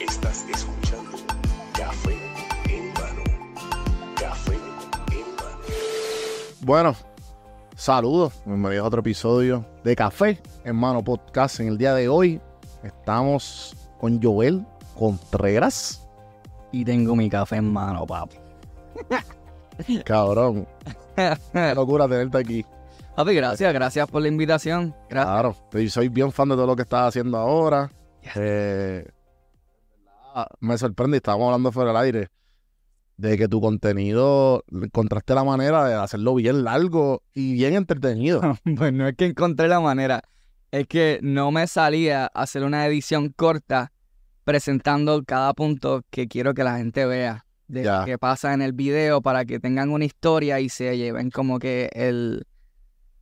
Estás escuchando Café en mano. Café en mano. Bueno, saludos. Bienvenidos a otro episodio de Café en Mano Podcast. En el día de hoy estamos con Joel Contreras. Y tengo mi café en mano, papi. Cabrón, qué locura tenerte aquí. Papi, gracias, gracias por la invitación. Gracias. Claro, y soy bien fan de todo lo que estás haciendo ahora. Eh, me sorprende, y estábamos hablando fuera del aire, de que tu contenido encontraste la manera de hacerlo bien largo y bien entretenido. Pues no es que encontré la manera, es que no me salía hacer una edición corta presentando cada punto que quiero que la gente vea de lo que pasa en el video para que tengan una historia y se lleven como que el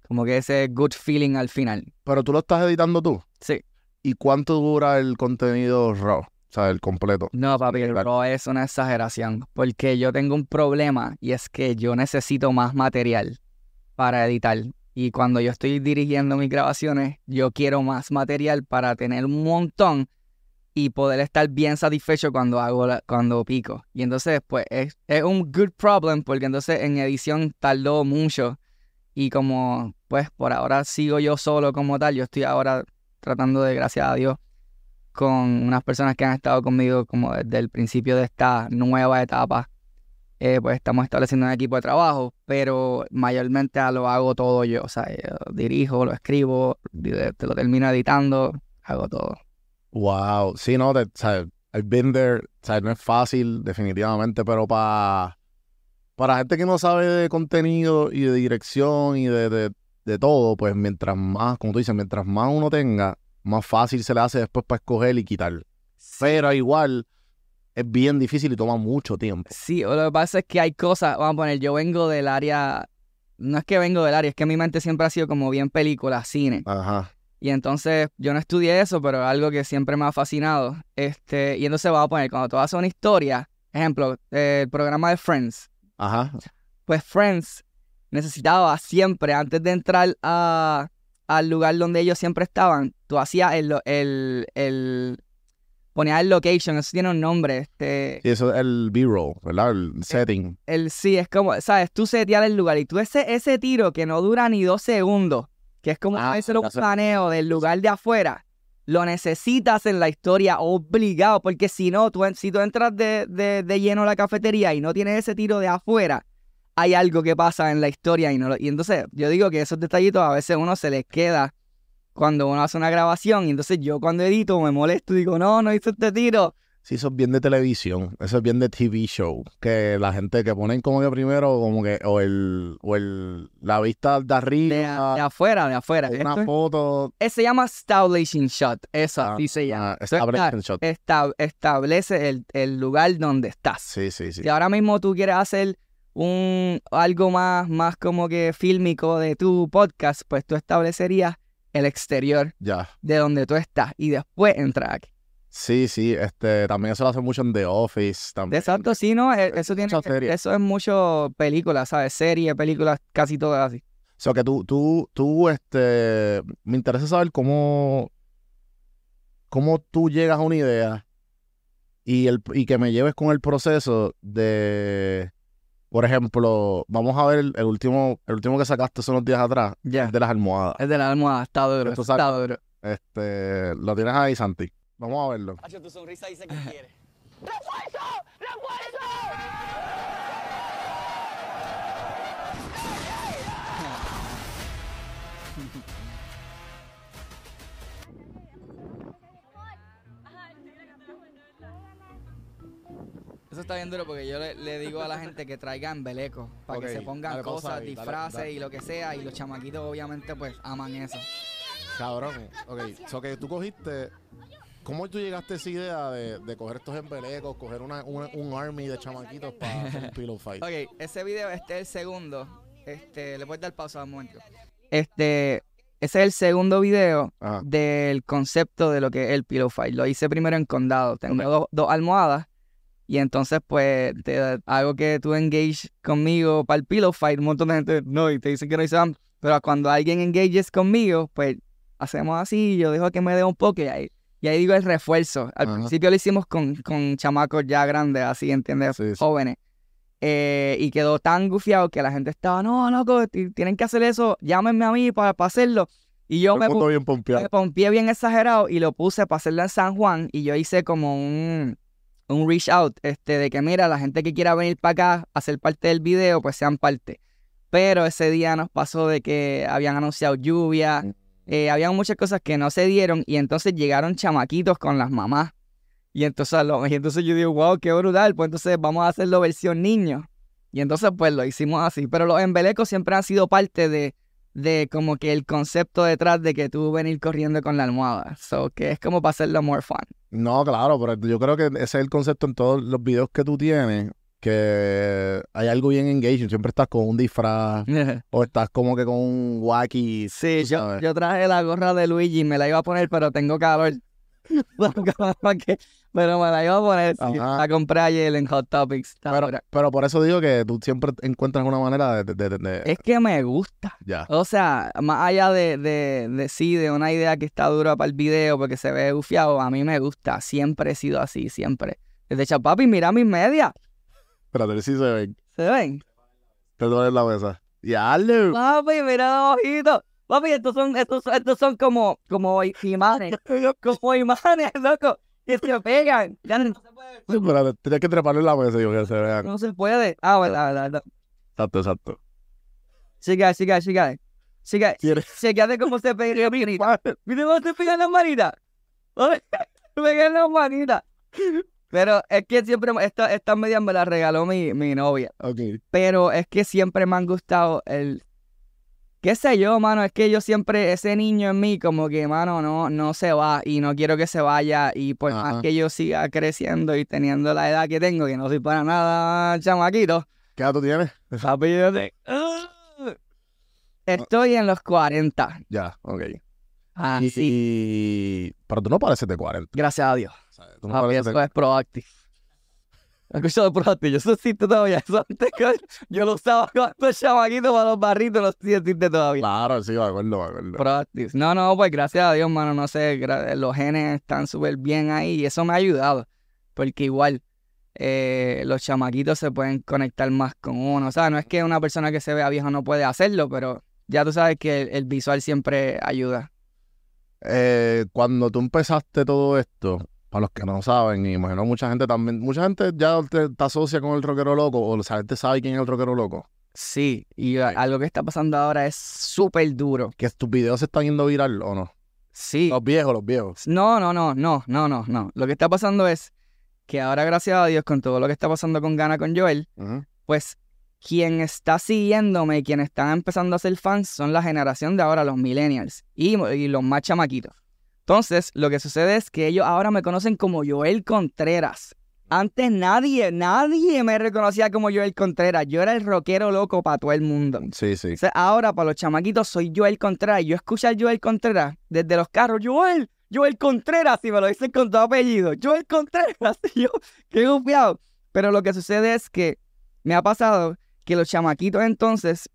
como que ese good feeling al final. Pero tú lo estás editando tú. Sí. ¿Y cuánto dura el contenido raw? O sea, el completo. No, papi, el raw es una exageración, porque yo tengo un problema y es que yo necesito más material para editar. Y cuando yo estoy dirigiendo mis grabaciones, yo quiero más material para tener un montón y poder estar bien satisfecho cuando hago la- cuando pico. Y entonces, pues, es, es un good problem, porque entonces en edición tardó mucho. Y como, pues, por ahora sigo yo solo como tal, yo estoy ahora tratando de, gracias a Dios, con unas personas que han estado conmigo como desde el principio de esta nueva etapa. Eh, pues estamos estableciendo un equipo de trabajo, pero mayormente lo hago todo yo. O sea, yo dirijo, lo escribo, te lo termino editando, hago todo. Wow. Sí, no, te, o sea, I've been there. O sea, no es fácil, definitivamente, pero para para gente que no sabe de contenido y de dirección y de, de, de todo, pues mientras más, como tú dices, mientras más uno tenga, más fácil se le hace después para escoger y quitar. Pero igual es bien difícil y toma mucho tiempo. Sí, o lo que pasa es que hay cosas, vamos a poner, yo vengo del área, no es que vengo del área, es que mi mente siempre ha sido como bien película, cine. Ajá. Y entonces yo no estudié eso, pero es algo que siempre me ha fascinado. Este, y entonces vamos a poner, cuando tú haces una historia, ejemplo, eh, el programa de Friends, Ajá. pues Friends necesitaba siempre, antes de entrar a, al lugar donde ellos siempre estaban, tú hacías el, el, el, ponías el location, eso tiene un nombre, este, Y eso es el B-roll, ¿verdad? El setting. el sí, es como, ¿sabes? Tú setear el lugar y tú ese, ese tiro que no dura ni dos segundos, que es como Ah, hacer un ya sé. planeo del lugar de afuera, lo necesitas en la historia obligado, porque si no, tú, si tú entras de, de, de lleno a la cafetería y no tienes ese tiro de afuera, hay algo que pasa en la historia y no lo- y entonces yo digo que esos detallitos a veces uno se les queda cuando uno hace una grabación y entonces yo cuando edito me molesto y digo, no, no hice este tiro. Sí, eso es bien de televisión, eso es bien de TV show, que la gente que ponen como que primero, como que, o el, o el, la vista de De, arriba, de afuera, de afuera. una Esto es- foto, Eh, se llama establishing shot. Eso Ah, así se llama. ah, Eso es establishment la- shot. esta- establece el, el lugar donde estás. Sí, sí, sí. Si ahora mismo tú quieres hacer un algo más, más como que fílmico de tu podcast, pues tú establecerías el exterior Ya. de donde tú estás y después entrar aquí. Sí, sí, este, también eso lo hace mucho en The Office, también. Exacto, sí, ¿no? E- Eso tiene eso es mucho películas, ¿sabes? Series, películas, casi todas así. O sea, que tú, tú, tú, este, me interesa saber cómo, cómo tú llegas a una idea y, el, y que me lleves con el proceso de, por ejemplo, vamos a ver el, el último, el último que sacaste hace unos días atrás, Ya. el de las almohadas. Es de la almohada, está duro, está duro. Este, lo tienes ahí, Santi. Vamos a verlo. tu sonrisa dice que quiere. Eso está bien duro porque yo le, le digo a la gente que traigan embeleco para que se pongan dale cosas, ahí, dale, disfraces dale. y lo que sea. Y los chamaquitos obviamente pues aman eso. Cabrón. Ok, so que tú cogiste. ¿Cómo tú llegaste a esa idea de, de coger estos embelecos, coger una, una- un army de chamaquitos para hacer un pillow fight? Ok, ese video, este es el segundo. Este, le puedes dar pausa un momento. Este, ese es el segundo video Ajá. del concepto de lo que es el pillow fight. Lo hice primero en condado. Tengo Ok. dos, dos almohadas Y entonces, pues, te hago que tú engage conmigo para el pillow fight. Un montón de gente no, y te dicen que no van. Pero cuando alguien engages conmigo, pues hacemos así, yo dejo que me dé un poco y ahí, y ahí digo el refuerzo. Al Ajá. principio lo hicimos con, con chamacos ya grandes, así, ¿entiendes? Sí, sí. Jóvenes. Eh, y quedó tan gufiado que la gente estaba, no, loco, ti- tienen que hacer eso, llámenme a mí para, para hacerlo. Y yo me, pu- bien me pompié bien exagerado y lo puse para hacerlo en San Juan y yo hice como un, un reach out este, de que mira, la gente que quiera venir para acá a ser parte del video, pues sean parte. Pero ese día nos pasó de que habían anunciado lluvia, eh, habían muchas cosas que no se dieron y entonces llegaron chamaquitos con las mamás. Y entonces, lo- y entonces yo digo, wow, qué brutal, pues entonces vamos a hacerlo versión niño. Y entonces pues lo hicimos así. Pero los embelecos siempre han sido parte de, de como que el concepto detrás de que tú venir corriendo con la almohada. So que es como para hacerlo more fun. No, claro, pero yo creo que ese es el concepto en todos los videos que tú tienes, que hay algo bien engaging. Siempre estás con un disfraz o estás como que con un wacky. Sí, yo, yo traje la gorra de Luigi, me la iba a poner, pero tengo calor. Pero me la iba a poner. sí, la compré ayer en Hot Topics. Pero, pero por eso digo que tú siempre encuentras una manera de... de- de- de- Es que me gusta. ya. O sea, más allá de, de, de sí, de una idea que está dura para el video porque se ve bufiado, a mí me gusta. Siempre he sido así, siempre. Desde chapapi, mira mis medias. Espérate, si se ven. ¿Se ven? Te duele la mesa. Ya, Lu. Papi, mira los ojitos. Papi, estos son, estos, son- estos son como, como imanes. como imanes, loco. Que se pegan. Ya no se puede. Espérate, tienes que treparle en la mesa y que se vean. No se puede. Ah, verdad, verdad, verdad. Exacto, exacto. Siga, siga, siga. Siga, Tienes- chequeate cómo se pega. Mira, mira cómo se pegan las manitas. Se pegan las manitas. Pero es que siempre, esta- estas medias me las regaló mi, mi novia. Pero es que siempre me han gustado el... ¿Qué sé yo, mano? Es que yo siempre, ese niño en mí, como que, mano, no, no se va y no quiero que se vaya. Y por Ajá. más que yo siga creciendo y teniendo la edad que tengo, que no soy para nada chamaquito, ¿Qué edad tú tienes? ¡Ah! Estoy en los 40. Ya, ok. Ah, y, sí. y- Pero tú no pareces de 40. Gracias a Dios. ¿Sabes? No Papi, eso es Proactive. ¿Has escuchado Proactive? Eso existe todavía. Eso antes que- yo lo usaba cuando chamaquito para los barritos, sé si existe todavía. Claro, sí, me acuerdo, me acuerdo. Proactive. No, no, pues gracias a Dios, mano, no sé, los genes están súper bien ahí y eso me ha ayudado. Porque igual eh, los chamaquitos se pueden conectar más con uno. O sea, no es que una persona que se vea vieja no puede hacerlo, pero ya tú sabes que el, el visual siempre ayuda. Eh, cuando tú empezaste todo esto, para los que no saben, y imagino mucha gente también, mucha gente ya te, te asocia con el rockero loco, o la gente sabe quién es el rockero loco. Sí, y algo que está pasando ahora es súper duro. Que tus videos se están yendo viral o no. Sí. Los viejos, los viejos. No, no, no, no, no, no, no. Lo que está pasando es que ahora, gracias a Dios, con todo lo que está pasando con Gana con Joel, pues quien está siguiéndome y quien están empezando a ser fans son la generación de ahora, los millennials y, y los más chamaquitos. Entonces, lo que sucede es que ellos ahora me conocen como Joel Contreras. Antes nadie, nadie me reconocía como Joel Contreras. Yo era el rockero loco para todo el mundo. Sí, sí. Entonces, ahora para los chamaquitos soy Joel Contreras. Yo escucho a Joel Contreras desde los carros. Joel, Joel Contreras, y me lo dicen con todo apellido. Joel Contreras. Y yo, qué gufiado. Pero lo que sucede es que me ha pasado que los chamaquitos entonces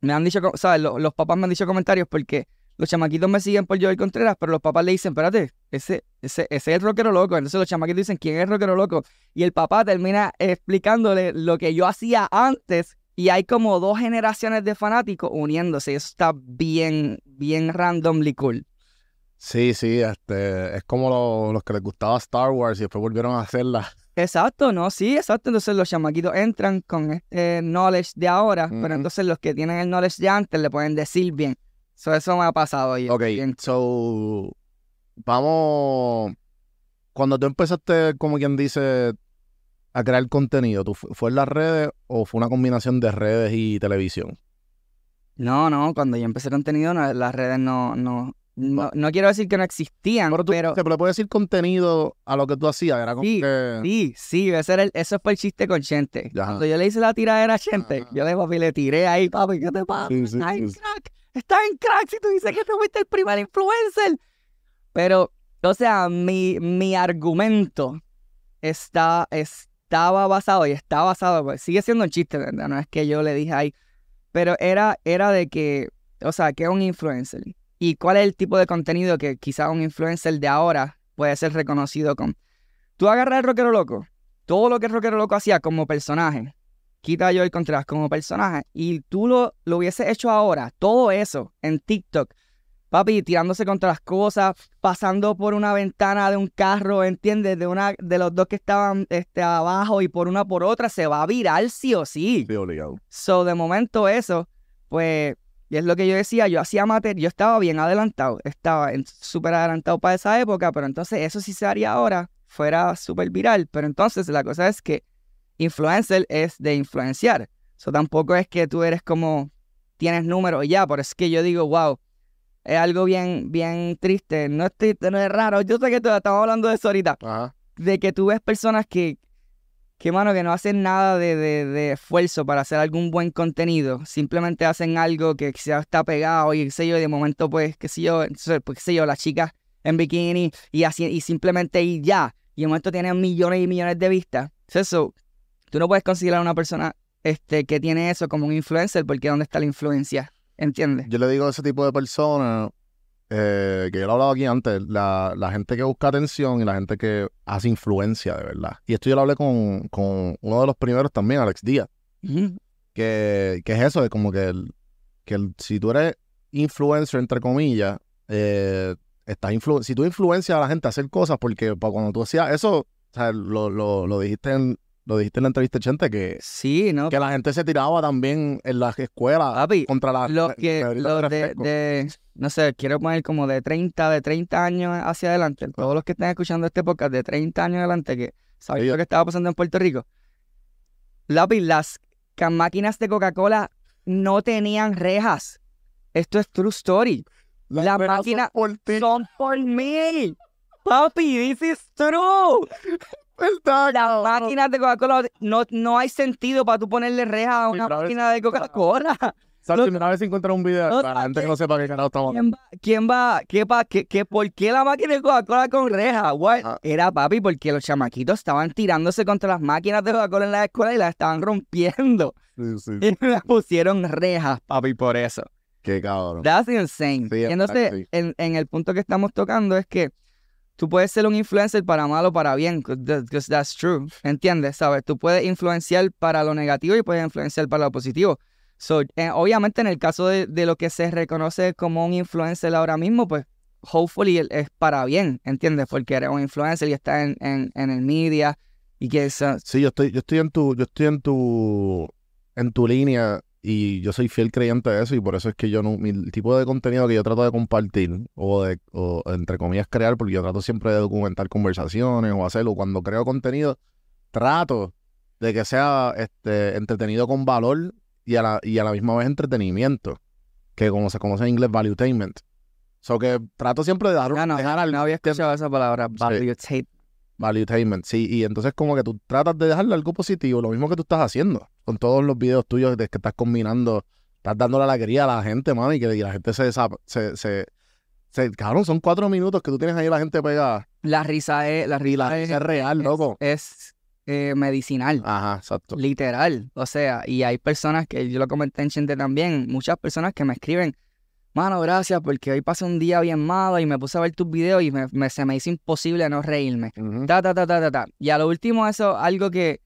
me han dicho, ¿sabes? Lo- Los, papás me han dicho comentarios porque los chamaquitos me siguen por Joel Contreras, pero los papás le dicen, espérate, ese, ese, ese es el rockero loco. Entonces los chamaquitos dicen, ¿quién es el rockero loco? Y el papá termina explicándole lo que yo hacía antes. Y hay como dos generaciones de fanáticos uniéndose. y Eso está bien, bien randomly cool. Sí, sí, este, es como lo- los que les gustaba Star Wars y después volvieron a hacerla. Exacto, ¿no? Sí, exacto. Entonces los chamaquitos entran con este knowledge de ahora, pero entonces los que tienen el knowledge de antes le pueden decir bien. So, eso me ha pasado. Y Ok, so, vamos, cuando tú empezaste, como quien dice, a crear contenido, ¿tú fu- ¿fue en las redes o fue una combinación de redes y televisión? No, no, cuando yo empecé contenido, no, las redes no, no, no, no quiero decir que no existían, Pero tú pero se le puede decir contenido a lo que tú hacías, era como Sí, que... Sí, sí, ese, era el- eso fue el chiste con Chente. Ajá. Cuando yo le hice la tiradera a Chente, Ajá. yo le, papi, le tiré ahí, papi, ¿qué te pasa? Sí, sí. crack, estás en crack si tú dices que tú fuiste el primer influencer. Pero, o sea, mi, mi argumento está, es, estaba basado y está basado, pues sigue siendo un chiste, ¿verdad? No es que yo le dije ahí, pero era, era de que, o sea, que es un influencer y cuál es el tipo de contenido que quizá un influencer de ahora puede ser reconocido con. Tú agarras el rockero loco, todo lo que el rockero loco hacía como personaje, quita yo el contraste como personaje, y tú lo, lo hubieses hecho ahora, todo eso en TikTok, papi, tirándose contra las cosas, pasando por una ventana de un carro, ¿entiendes? De una de los dos que estaban este, abajo y por una por otra, se va a virar sí o sí. Sí, obligado. So, de momento eso, pues, y es lo que yo decía, yo hacía material, yo estaba bien adelantado, estaba súper adelantado para esa época, pero entonces eso sí se haría ahora, fuera súper viral, pero entonces la cosa es que influencer es de influenciar, so tampoco es que tú eres como, tienes números ya, pero es que yo digo, wow, es algo bien, bien triste, no es triste, no es raro, yo sé que tú- estamos hablando de eso ahorita, Ajá. de que tú ves personas que, que mano, que no hacen nada de, de- de esfuerzo para hacer algún buen contenido. Simplemente hacen algo que quizás está pegado y qué sé yo, y de momento, pues, qué sé yo, pues, qué sé yo, las chicas en bikini y así, y simplemente y ya. Y de momento tienen millones y millones de vistas. Eso, tú no puedes considerar a una persona este, que tiene eso como un influencer porque ¿dónde está la influencia? ¿Entiendes? Yo le digo a ese tipo de personas, eh, que yo lo he hablado aquí antes, la, la gente que busca atención y la gente que hace influencia de verdad. Y esto yo lo hablé con, con uno de los primeros también, Alex Díaz, que, que es eso, de como que, el- que el- si tú eres influencer, entre comillas, eh, estás influ- si tú influencias a la gente a hacer cosas, porque pa- cuando tú hacías eso, o sea, lo, lo, lo dijiste en, lo dijiste en la entrevista, Chente, que, Sí, ¿no? que la gente se tiraba también en las escuelas Papi, contra la los que los de, no sé, quiero poner como de 30, de 30 años hacia adelante, todos los que estén escuchando este podcast de 30 años adelante que Ellos- lo que estaba pasando en Puerto Rico. Lápiz, las máquinas de Coca-Cola no tenían rejas. Esto es true story. Las la veras son por ti. Son por mí. Papi, this is true. ¿Verdad, Las máquinas de Coca-Cola no, no hay sentido para tú ponerle reja a una máquina de Coca-Cola. Santi, una vez encuentras un video No, para la gente que ¿qué- no sepa qué carajo estamos ¿Quién va? ¿Quién va? ¿Qué pa, qué, qué- ¿Por qué la máquina de Coca-Cola con reja? What? Ah. Era papi, porque los chamaquitos estaban tirándose contra las máquinas de Coca-Cola en la escuela y las estaban rompiendo. Sí, sí. Y le pusieron rejas, papi, por eso. Qué cabrón. That's insane. Sí, y entonces, en el punto que estamos tocando es que tú puedes ser un influencer para mal o para bien, because that's true. ¿Entiendes? ¿Sabes? Tú puedes influenciar para lo negativo y puedes influenciar para lo positivo. So, eh, obviamente, en el caso de, de lo que se reconoce como un influencer ahora mismo, pues, hopefully es para bien, ¿entiendes? Porque eres un influencer y estás en, en, en el media y que eso, Sí, yo estoy, yo estoy en tu, yo estoy en tu, en tu línea y yo soy fiel creyente de eso y por eso es que yo no, mi el tipo de contenido que yo trato de compartir o de, o entre comillas crear, porque yo trato siempre de documentar conversaciones o hacerlo. Cuando creo contenido, trato de que sea este entretenido con valor y a la, y a la misma vez entretenimiento, que como se conoce en inglés, valuetainment. So que trato siempre de dar, Ah, no, dejar al- no había escuchado esa palabra, valuetainment. Valuetainment, sí, y entonces como que tú tratas de dejarle algo positivo, lo mismo que tú estás haciendo con todos los videos tuyos de que estás combinando, estás dando la alegría a la gente, mami, y que y la gente se, desa- se, se, se- cabrón, son cuatro minutos que tú tienes ahí la gente pegada La risa es, la y risa la es, risa es real, es- loco. es, eh, medicinal. Ajá, exacto. Literal. O sea, y hay personas que yo lo comenté en Chente también, muchas personas que me escriben, mano, gracias, porque hoy pasé un día bien malo y me puse a ver tus videos y me, me- se me hizo imposible no reírme. Ujú. Ta, ta, ta, ta, ta, ta. Y a lo último, eso, algo que,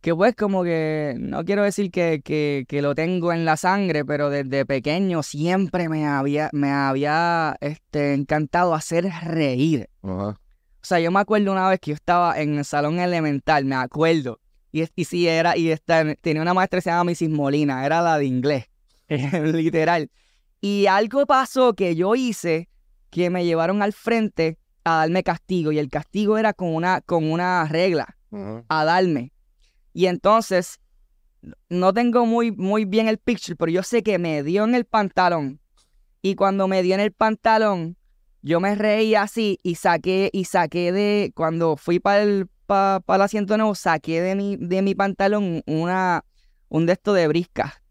que pues como que, no quiero decir que, que, que lo tengo en la sangre, pero desde pequeño siempre me había, me había este, encantado hacer reír. Ajá. O sea, yo me acuerdo una vez que yo estaba en el salón elemental, me acuerdo. Y, y sí, era, y esta, tenía una maestra que se llama Mrs. Molina, era la de inglés, literal. Y algo pasó que yo hice que me llevaron al frente a darme castigo. Y el castigo era con una, con una regla, a darme. Y entonces, no tengo muy, muy bien el picture, pero yo sé que me dio en el pantalón. Y cuando me dio en el pantalón, yo me reí así y saqué, y saqué de, cuando fui para el, pa- pa el asiento nuevo, saqué de mi, de mi pantalón una, un de esto de brisca.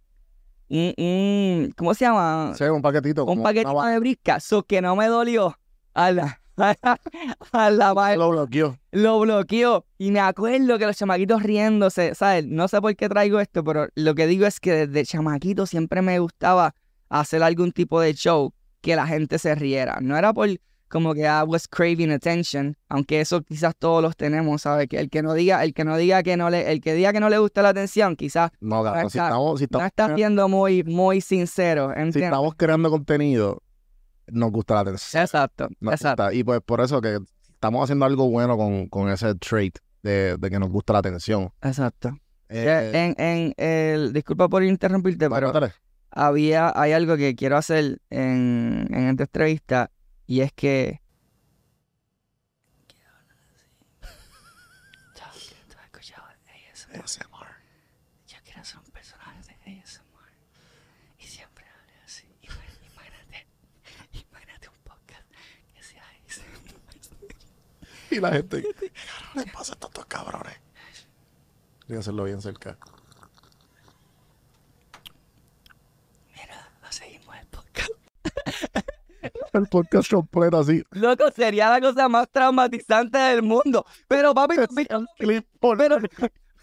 Un, un- ¿cómo se llama? Sí, un paquetito. un paquetito una de brisca, so que no me dolió. Ala. a la ma- Lo bloqueó. lo bloqueó. Y me acuerdo que los chamaquitos riéndose, ¿sabes? No sé por qué traigo esto, pero lo que digo es que desde chamaquito siempre me gustaba hacer algún tipo de show que la gente se riera. No era por como que I was craving attention, aunque eso quizás todos los tenemos, ¿sabes? Que el que no diga, el que no diga que no le, el que diga que no le gusta la atención, quizás No, cabrón, si está- estamos, si no estamos, está siendo muy, muy sincero, si estamos creando contenido, nos gusta la atención. Exacto, Nos exacto. gusta. Y pues por eso que estamos haciendo algo bueno con, con ese trait de, de que nos gusta la atención. Exacto. Eh, Ya, en, en el, disculpa por interrumpirte, pero había, hay algo que quiero hacer en, en esta entrevista y es que... Yo quiero ser un personaje de ASMR y siempre hablé así. Imagínate, imagínate un podcast que sea ASMR. Y la gente, ¿qué les pasa a estos cabrones? Voy a hacerlo bien cerca. Mira, seguimos el podcast. El podcast completo así. Loco, sería la cosa más traumatizante del mundo. Pero papi, ¿tú has visto- Clip por- pero,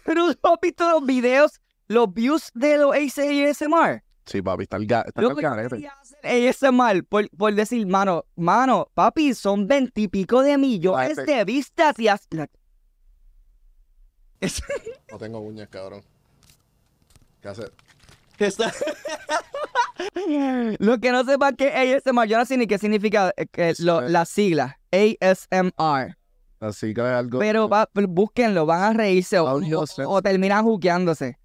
pero ¿tú has visto los videos, los views de los ASMR? Sí, papi, está el, ga- está Loco, el garete. hacer ASMR por, por decir, mano, mano, papi, son veintipico de millones de vistas y as- No tengo uñas, cabrón. ¿Qué hace? Lo que no sepan que es ASMR, yo no sé ni qué significa eh, que lo- las siglas. ASMR. Así que es algo. Pero va, búsquenlo, van a reírse o, terminan juqueándose.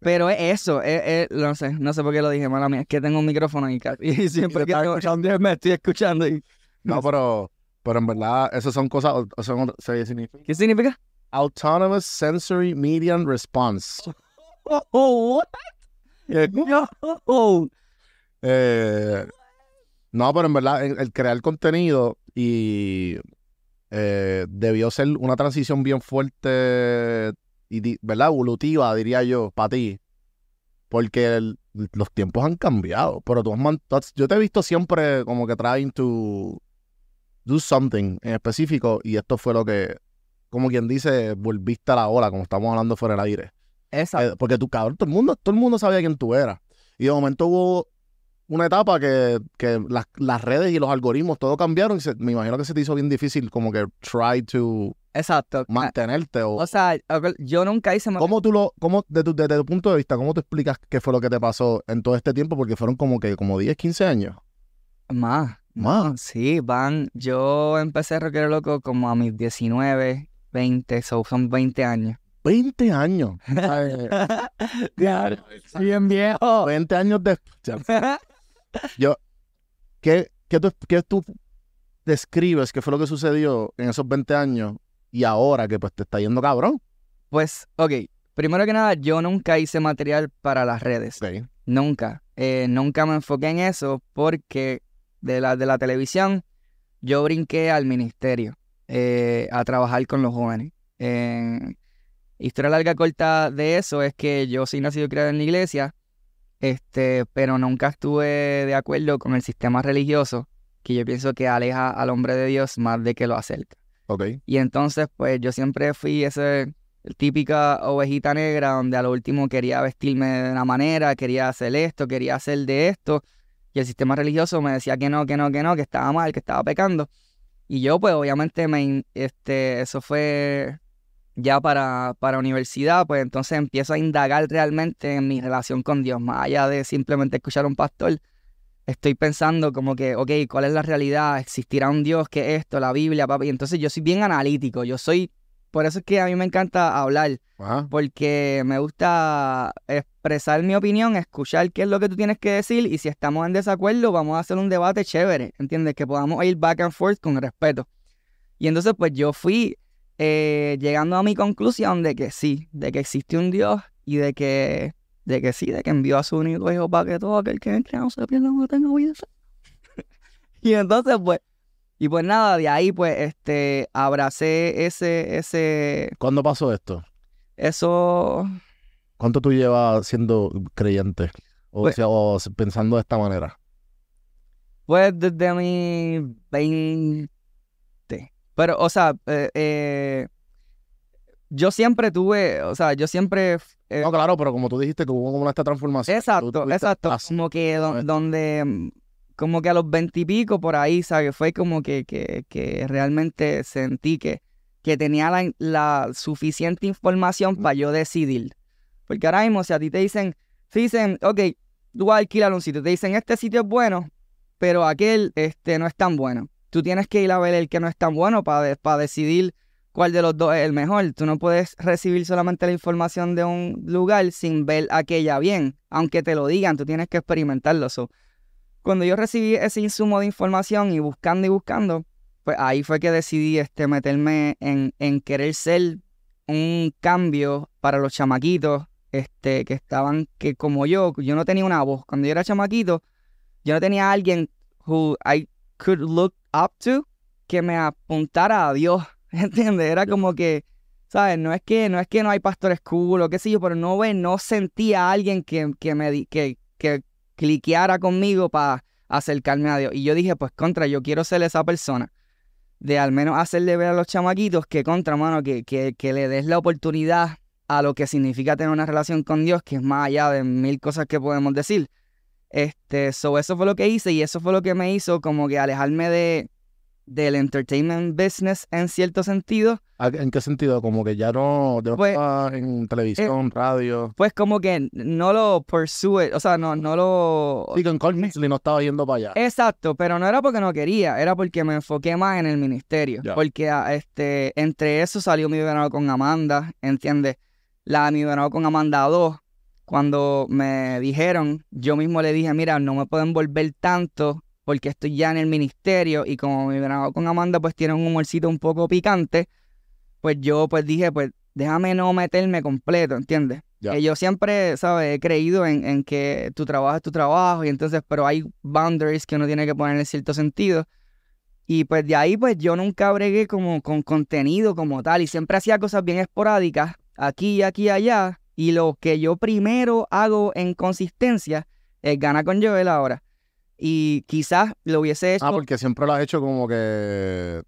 Pero es eso, es, es- no sé, no sé por qué lo dije, mala mía, es que tengo un micrófono y, y siempre que tengo- escuchando. me estoy escuchando. y- No, pero, pero en verdad, esas son cosas. son- significa ¿Qué significa? Autonomous Sensory Median Response. Oh, what? Eh, no, pero en verdad, el, crear contenido y eh, debió ser una transición bien fuerte y, ¿verdad? Evolutiva, diría yo, para ti. Porque los tiempos han cambiado. Pero tú has- yo te he visto siempre como que trying to do something en específico y esto fue lo que, como quien dice, volviste a la ola, como estamos hablando fuera del aire. Esa. Eh, porque tú, cabrón, todo el mundo, todo el mundo sabía quién tú eras. Y de momento hubo una etapa que, que las, las redes y los algoritmos todo cambiaron y se- me imagino que se te hizo bien difícil como que try to Exacto. mantenerte o O sea, yo nunca hice... cómo tú lo cómo de tu- desde tu punto de vista cómo tú explicas qué fue lo que te pasó en todo este tiempo porque fueron como que como 10, 15 años. Más. Más. Sí, van. Yo empecé Rockero Loco como a mis 19, 20, so son 20 años. 20 años. Bien viejo. 20 años después. Yo ¿qué, qué tú, qué tú describes qué fue lo que sucedió en esos 20 años y ahora que pues te está yendo cabrón? Pues, ok. Primero que nada, yo nunca hice material para las redes. Nunca. Eh, nunca me enfoqué en eso porque de la, de la televisión yo brinqué al ministerio eh, a trabajar con los jóvenes. Eh, historia larga corta de eso es que yo soy nacido y criado en la iglesia, este, pero nunca estuve de acuerdo con el sistema religioso que yo pienso que aleja al hombre de Dios más de que lo acerca. Ok. Y entonces, pues yo siempre fui ese típica ovejita negra donde a lo último quería vestirme de una manera, quería hacer esto, quería hacer de esto. Y el sistema religioso me decía que no, que no, que no, que estaba mal, que estaba pecando. Y yo, pues obviamente, me, este, eso fue ya para, para universidad, pues entonces empiezo a indagar realmente en mi relación con Dios, más allá de simplemente escuchar a un pastor estoy pensando como que, ok, ¿cuál es la realidad? ¿Existirá un Dios? ¿Qué es esto? La Biblia, papi. Y entonces yo soy bien analítico, yo soy, por eso es que a mí me encanta hablar, Ajá. porque me gusta expresar mi opinión, escuchar qué es lo que tú tienes que decir y si estamos en desacuerdo vamos a hacer un debate chévere, ¿entiendes? Que podamos ir back and forth con respeto. Y entonces pues yo fui eh, llegando a mi conclusión de que sí, de que existe un Dios y de que, de que sí, de que envió a su único hijo para que todo aquel que entre no se pierda, no tenga vida. y entonces pues, y pues nada, de ahí pues este, abracé ese, ese, ¿Cuándo pasó esto? eso, ¿Cuánto tú llevas siendo creyente? O, Pues- sea, o pensando de esta manera. pues desde mi 20, Pero, o sea, eh, eh, yo siempre tuve, o sea, yo siempre... eh, No, claro, pero como tú dijiste hubo como esta transformación. tú Exacto, exacto. Como que do- ¿sabes? donde, mm, como que a los veintipico por ahí, ¿sabes? Fue como que, que, que realmente sentí que, que tenía la, la suficiente información para yo decidir. Porque ahora mismo, si a ti te dicen, si dicen, ok, tú vas a alquilar un sitio, te dicen, este sitio es bueno, pero aquel este, no es tan bueno. Tú tienes que ir a ver el que no es tan bueno para, para decidir cuál de los dos es el mejor. Tú no puedes recibir solamente la información de un lugar sin ver aquella bien, aunque te lo digan, tú tienes que experimentarlo. So, cuando yo recibí ese insumo de información y buscando y buscando, pues ahí fue que decidí este, meterme en, en querer ser un cambio para los chamaquitos este, que estaban, que como yo, yo no tenía una voz. Cuando yo era chamaquito, yo no tenía alguien who could look up to que me apuntara a Dios, ¿entiendes? Era como que, ¿sabes? No es que no, es que no hay pastores cool o qué sé yo, pero no, no sentía a alguien que, que me di- que, que cliqueara conmigo para acercarme a Dios. Y yo dije, pues contra, yo quiero ser esa persona. De al menos hacerle ver a los chamaquitos que contra, mano, que, que, que le des la oportunidad a lo que significa tener una relación con Dios, que es más allá de mil cosas que podemos decir. Este, so eso fue lo que hice y eso fue lo que me hizo como que alejarme de del entertainment business en cierto sentido. ¿A- ¿En qué sentido? Como que ya no, ya Pues, en televisión, radio. Pues como que no lo pursue, o sea, no, no lo... Sí, Cole Beasley no estaba yendo para allá. Exacto, pero no era porque no quería, era porque me enfoqué más en el ministerio. Ya. Porque ah, este, entre eso salió mi verano con Amanda, ¿entiendes? La mi verano con Amanda 2, cuando me dijeron, yo mismo le dije, mira, no me puedo envolver tanto porque estoy ya en el ministerio y como mi verano con Amanda pues tiene un humorcito un poco picante, pues yo pues dije, pues déjame no meterme completo, ¿entiendes? Ya. Que yo siempre, ¿sabes? He creído en, en que tu trabajo es tu trabajo y entonces, pero hay boundaries que uno tiene que poner en cierto sentido. Y pues de ahí, pues yo nunca bregué como con contenido como tal y siempre hacía cosas bien esporádicas, aquí, aquí, allá. Y lo que yo primero hago en consistencia es gana con Joel ahora. Y quizás lo hubiese hecho. Ah, porque siempre lo has hecho como que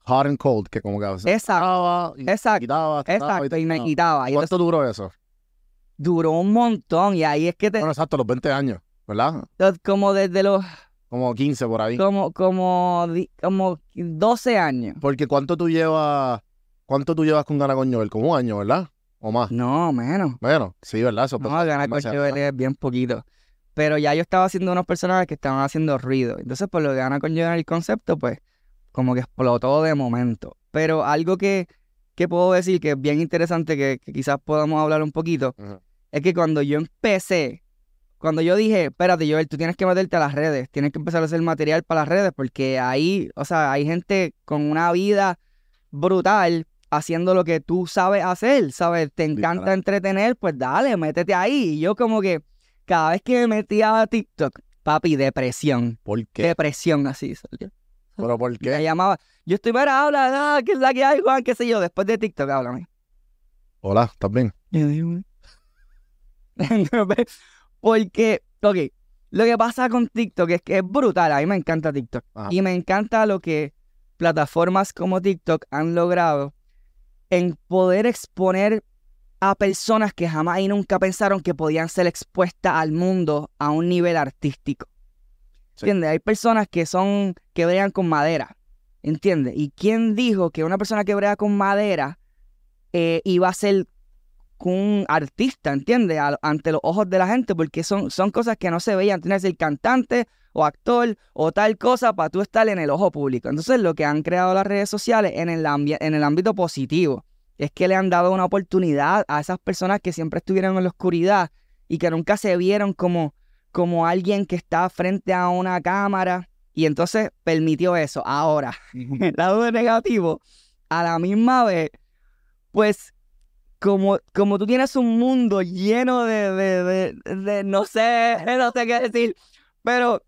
hot and cold, que como que Exacto, y exacto, quitaba, estaba exacto, y me quitaba. quitaba. Y entonces ¿Cuánto duró eso? duró un montón. Y ahí es que te. Bueno, exacto, los 20 años, ¿verdad? Como desde los. Como 15 por ahí. Como, como, como 12 años. Porque ¿cuánto tú llevas, cuánto tú llevas con Gana con Joel? Como un año, ¿verdad? O más. No, menos. Bueno, sí, ¿verdad? Eso No, pues, ganar con Joel es bien poquito. Pero ya yo estaba haciendo unos personajes que estaban haciendo ruido. Entonces, por lo que gana con Joel el concepto, pues, como que explotó de momento. Pero algo que, que puedo decir que es bien interesante, que, que quizás podamos hablar un poquito, es que cuando yo empecé, cuando yo dije, espérate, Joel, tú tienes que meterte a las redes, tienes que empezar a hacer material para las redes, porque ahí, o sea, hay gente con una vida brutal haciendo lo que tú sabes hacer, ¿sabes? Te encanta entretener, pues dale, métete ahí. Y yo como que cada vez que me metía a TikTok, papi, depresión, ¿Por qué? depresión así. salió. ¿Pero por Me qué? llamaba, yo estoy para habla, ah, ¿qué es la que hay, Juan? ¿Qué sé yo? Después de TikTok, háblame. Hola, ¿estás bien? Porque, ok, lo que pasa con TikTok es que es brutal. A mí me encanta TikTok. Ajá. Y me encanta lo que plataformas como TikTok han logrado en poder exponer a personas que jamás y nunca pensaron que podían ser expuestas al mundo a un nivel artístico. Sí. ¿Entiendes? Hay personas que son, que bregan con madera. ¿Entiendes? ¿Y quién dijo que una persona que brega con madera eh, iba a ser un artista, ¿entiendes? Ante los ojos de la gente, porque son, son cosas que no se veían. Tienes ser cantante o actor o tal cosa para tú estar en el ojo público. Entonces, lo que han creado las redes sociales en el, en el ámbito positivo es que le han dado una oportunidad a esas personas que siempre estuvieron en la oscuridad y que nunca se vieron como, como alguien que está frente a una cámara. Y entonces permitió eso. Ahora, el lado negativo, a la misma vez, pues como, como tú tienes un mundo lleno de, de, de, no sé, no sé qué decir, pero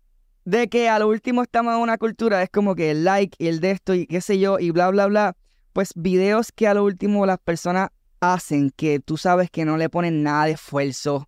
de que a lo último estamos en una cultura, es como que el like y el de esto y qué sé yo y bla, bla, bla, pues videos que a lo último las personas hacen que tú sabes que no le ponen nada de esfuerzo,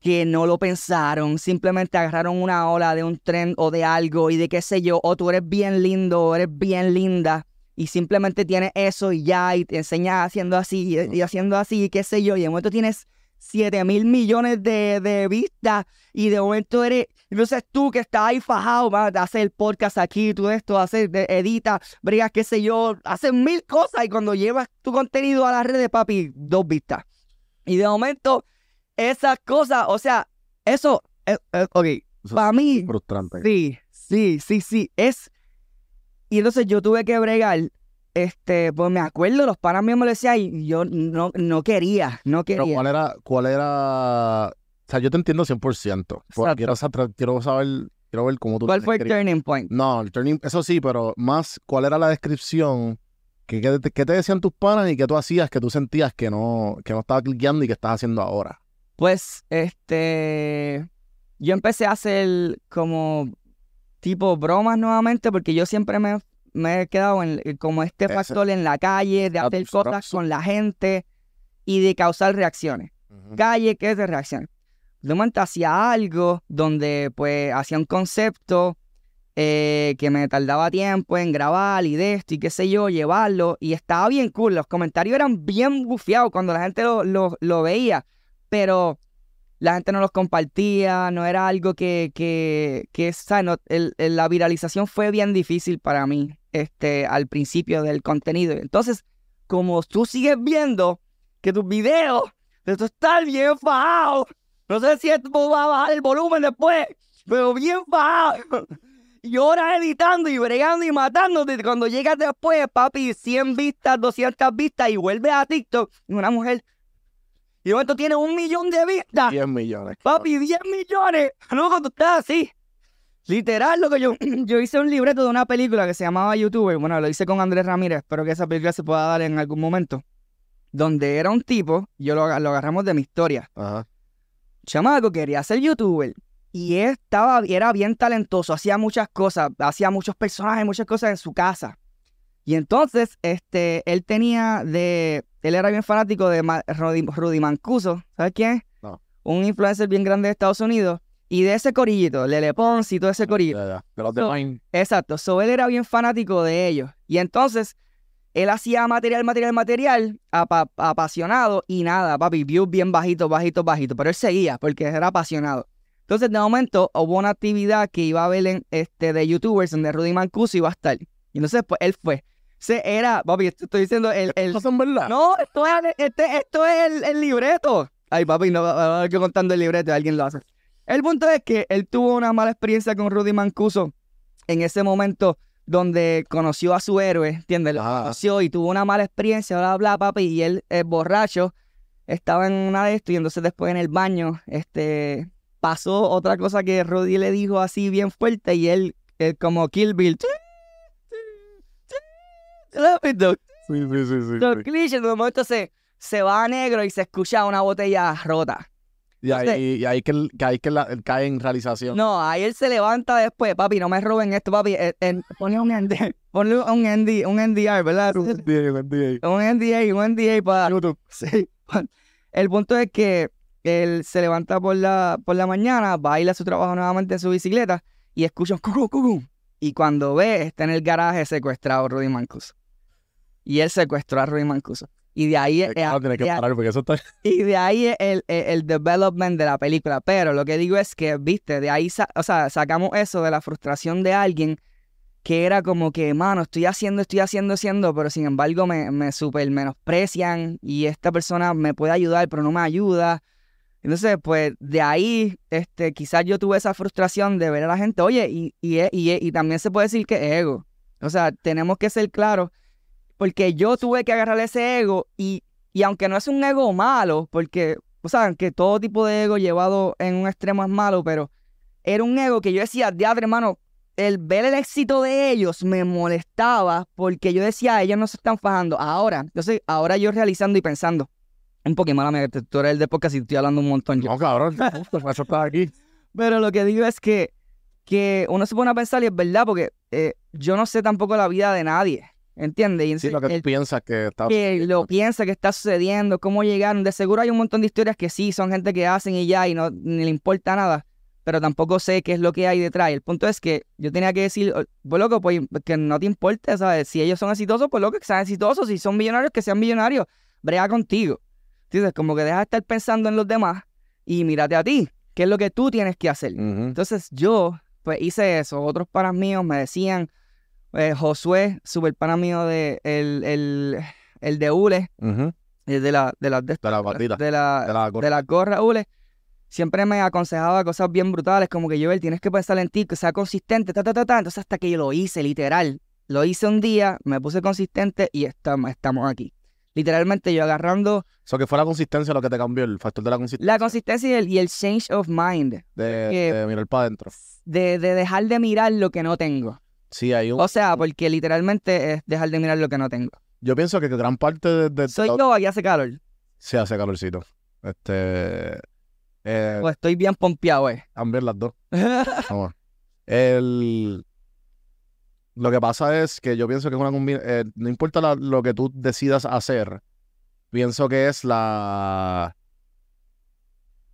que no lo pensaron, simplemente agarraron una ola de un tren o de algo y de qué sé yo, o tú eres bien lindo o eres bien linda y simplemente tienes eso y ya, y te enseñas haciendo así y, y haciendo así, y qué sé yo, y de momento tienes 7 mil millones de, de vistas y de momento eres, entonces tú que estás ahí fajado, vas a hacer el podcast aquí, tú esto, hacer, de- edita, brigas, qué sé yo, haces mil cosas y cuando llevas tu contenido a las redes, papi, dos vistas. Y de momento, esas cosas, o sea, eso, eh, eh, ok, Eso para mí, Frustrante. Sí, sí, sí, sí. Es. Y entonces yo tuve que bregar. Este, pues me acuerdo, los panas míos me lo decían y yo no, no quería, no Pero quería. ¿cuál era, cuál era? O sea, yo te entiendo 100%. Pues. Quiero, saber, quiero saber, quiero ver cómo tú ¿Cuál fue el turning point? No, el turning, eso sí, pero más, ¿cuál era la descripción? ¿Qué, qué te, qué te decían tus panas y qué tú hacías que tú sentías que no, que no estaba cliqueando y que estás haciendo ahora? Pues, este, yo empecé a hacer como tipo bromas nuevamente porque yo siempre me, me he quedado en, como este Ese- factor en la calle de hacer cosas con la gente y de causar reacciones. calle que es de reacción. De momento hacía algo donde pues hacía un concepto eh, que me tardaba tiempo en grabar y de esto y qué sé yo, llevarlo y estaba bien cool. Los comentarios eran bien bufiados cuando la gente lo, lo- lo veía, pero la gente no los compartía, no era algo que, que, que ¿sabes? El- la viralización fue bien difícil para mí este, al principio del contenido. Entonces, como tú sigues viendo que tus videos de tú estar bien fajado. No sé si esto va a bajar el volumen después, pero bien fajado. Y horas editando y bregando y matándote. Cuando llegas después, papi, 100 vistas, 200 vistas y vuelves a TikTok. Y una mujer. Y momento tiene un millón de vistas. 10 millones. Papi, 10 millones. No, cuando estás así. Literal, lo que yo, yo hice un libreto de una película que se llamaba YouTuber. Bueno, lo hice con Andrés Ramírez. Espero que esa película se pueda dar en algún momento. Donde era un tipo, yo lo, lo agarramos de mi historia. Ajá. Chamaco quería ser youtuber. Y él estaba, era bien talentoso, hacía muchas cosas, hacía muchos personajes, muchas cosas en su casa. Y entonces, este, él tenía de, él era bien fanático de Ma- Rudy, Rudy Mancuso, ¿sabes quién es? No. Un influencer bien grande de Estados Unidos. Y de ese corillito, Lele Pons y todo ese corillito. De los So-. Exacto, so él era bien fanático de ellos. Y entonces, él hacía material, material, material, apa- apasionado y nada, papi, views bien bajitos, bajitos, bajitos. Pero él seguía porque era apasionado. Entonces, de momento, hubo una actividad que iba a ver en, este, de YouTubers donde Rudy Mancuso iba a estar. Y entonces, pues, él fue. Se era, papi, esto estoy diciendo, el, el, no, esto es, este, esto es el, el libreto. Ay, papi, no, ahora que contando el libreto, alguien lo hace. El punto es que él tuvo una mala experiencia con Rudy Mancuso en ese momento donde conoció a su héroe, ¿entiendes? Lo conoció y tuvo una mala experiencia, bla, bla, papi, y él, es borracho, estaba en una de esto y entonces después en el baño, este, pasó otra cosa que Rudy le dijo así bien fuerte y él, él como Kill Bill. ¿Lo has visto? Sí, sí, sí. sí, Los sí. clichés, de momento se, se va a negro y se escucha una botella rota. Y ahí, y ahí que, el- que, ahí que la- cae en realización. No, ahí él se levanta después, papi, no me roben esto, papi. eh, eh, ponle un ND, ponle un ND, un NDR, ¿verdad? Un Entiendo, entiendo. NDA, un NDA para YouTube. Sí. El punto es que él se levanta por la, por la mañana, va a ir a su trabajo nuevamente en su bicicleta y escucha un cucú, cucú. Y cuando ve, está en el garaje secuestrado Rudy Mancuso. Y él secuestró a Rudy Mancuso. Y de ahí, eh, Claro, tiene que parar porque eso está. Y de ahí el, el, el development de la película. Pero lo que digo es que, viste, de ahí o sea, sacamos eso de la frustración de alguien que era como que, mano, estoy haciendo, estoy haciendo, haciendo, pero sin embargo me, me super menosprecian y esta persona me puede ayudar, pero no me ayuda. Entonces, pues de ahí, este, quizás yo tuve esa frustración de ver a la gente, oye, y, y, y, y también se puede decir que es ego. O sea, tenemos que ser claros, porque yo tuve que agarrar ese ego y, y aunque no es un ego malo, porque, o sea, que todo tipo de ego llevado en un extremo es malo, pero era un ego que yo decía, diadre, hermano, el ver el éxito de ellos me molestaba porque yo decía, ellos no se están fajando. Ahora, entonces, ahora yo realizando y pensando, un poquito mala mía, tú eres el de podcast y estoy hablando un montón yo. No, cabrón. Eso estás aquí. Pero lo que digo es que, que uno se pone a pensar y es verdad, porque eh, yo no sé tampoco la vida de nadie, ¿entiendes? Y Sí, lo que el- piensas que está. que lo piensa que está sucediendo, cómo llegaron. De seguro hay un montón de historias que sí, son gente que hacen y ya y no ni le importa nada. pero tampoco sé qué es lo que hay detrás. El punto es que yo tenía que decir, "Oh, pues loco, pues que no te importe, ¿sabes? Si ellos son exitosos, pues loco, que sean exitosos. Si son millonarios, que sean millonarios. Brega contigo. ¿Entiendes? Como que deja de estar pensando en los demás y mírate a ti. ¿Qué es lo que tú tienes que hacer? Entonces yo, pues hice eso. Otros panas míos me decían, eh, Josué, super pana mío de el, el, el de Ule, el de la, de las de, De la de la, De la gorra. de la gorra Ule, siempre me aconsejaba cosas bien brutales, como que Joel, tienes que pensar en ti, que sea consistente, ta, ta, ta, ta. Entonces hasta que yo lo hice, literal. Lo hice un día, me puse consistente y estamos, estamos aquí. Literalmente yo agarrando Eso que fue la consistencia lo que te cambió, el factor de la consistencia. la consistencia y el, y el change of mind, de, que- de mirar para adentro. de, de dejar de mirar lo que no tengo. Sí, hay un. O sea, porque literalmente es dejar de mirar lo que no tengo. Yo pienso que gran parte de. de- Soy yo, aquí hace calor. Sí, hace calorcito. Este. Eh, O estoy bien pompeado, eh. también las dos. Vamos. El. Lo que pasa es que yo pienso que es una combinación. no importa la- lo que tú decidas hacer, pienso que es la.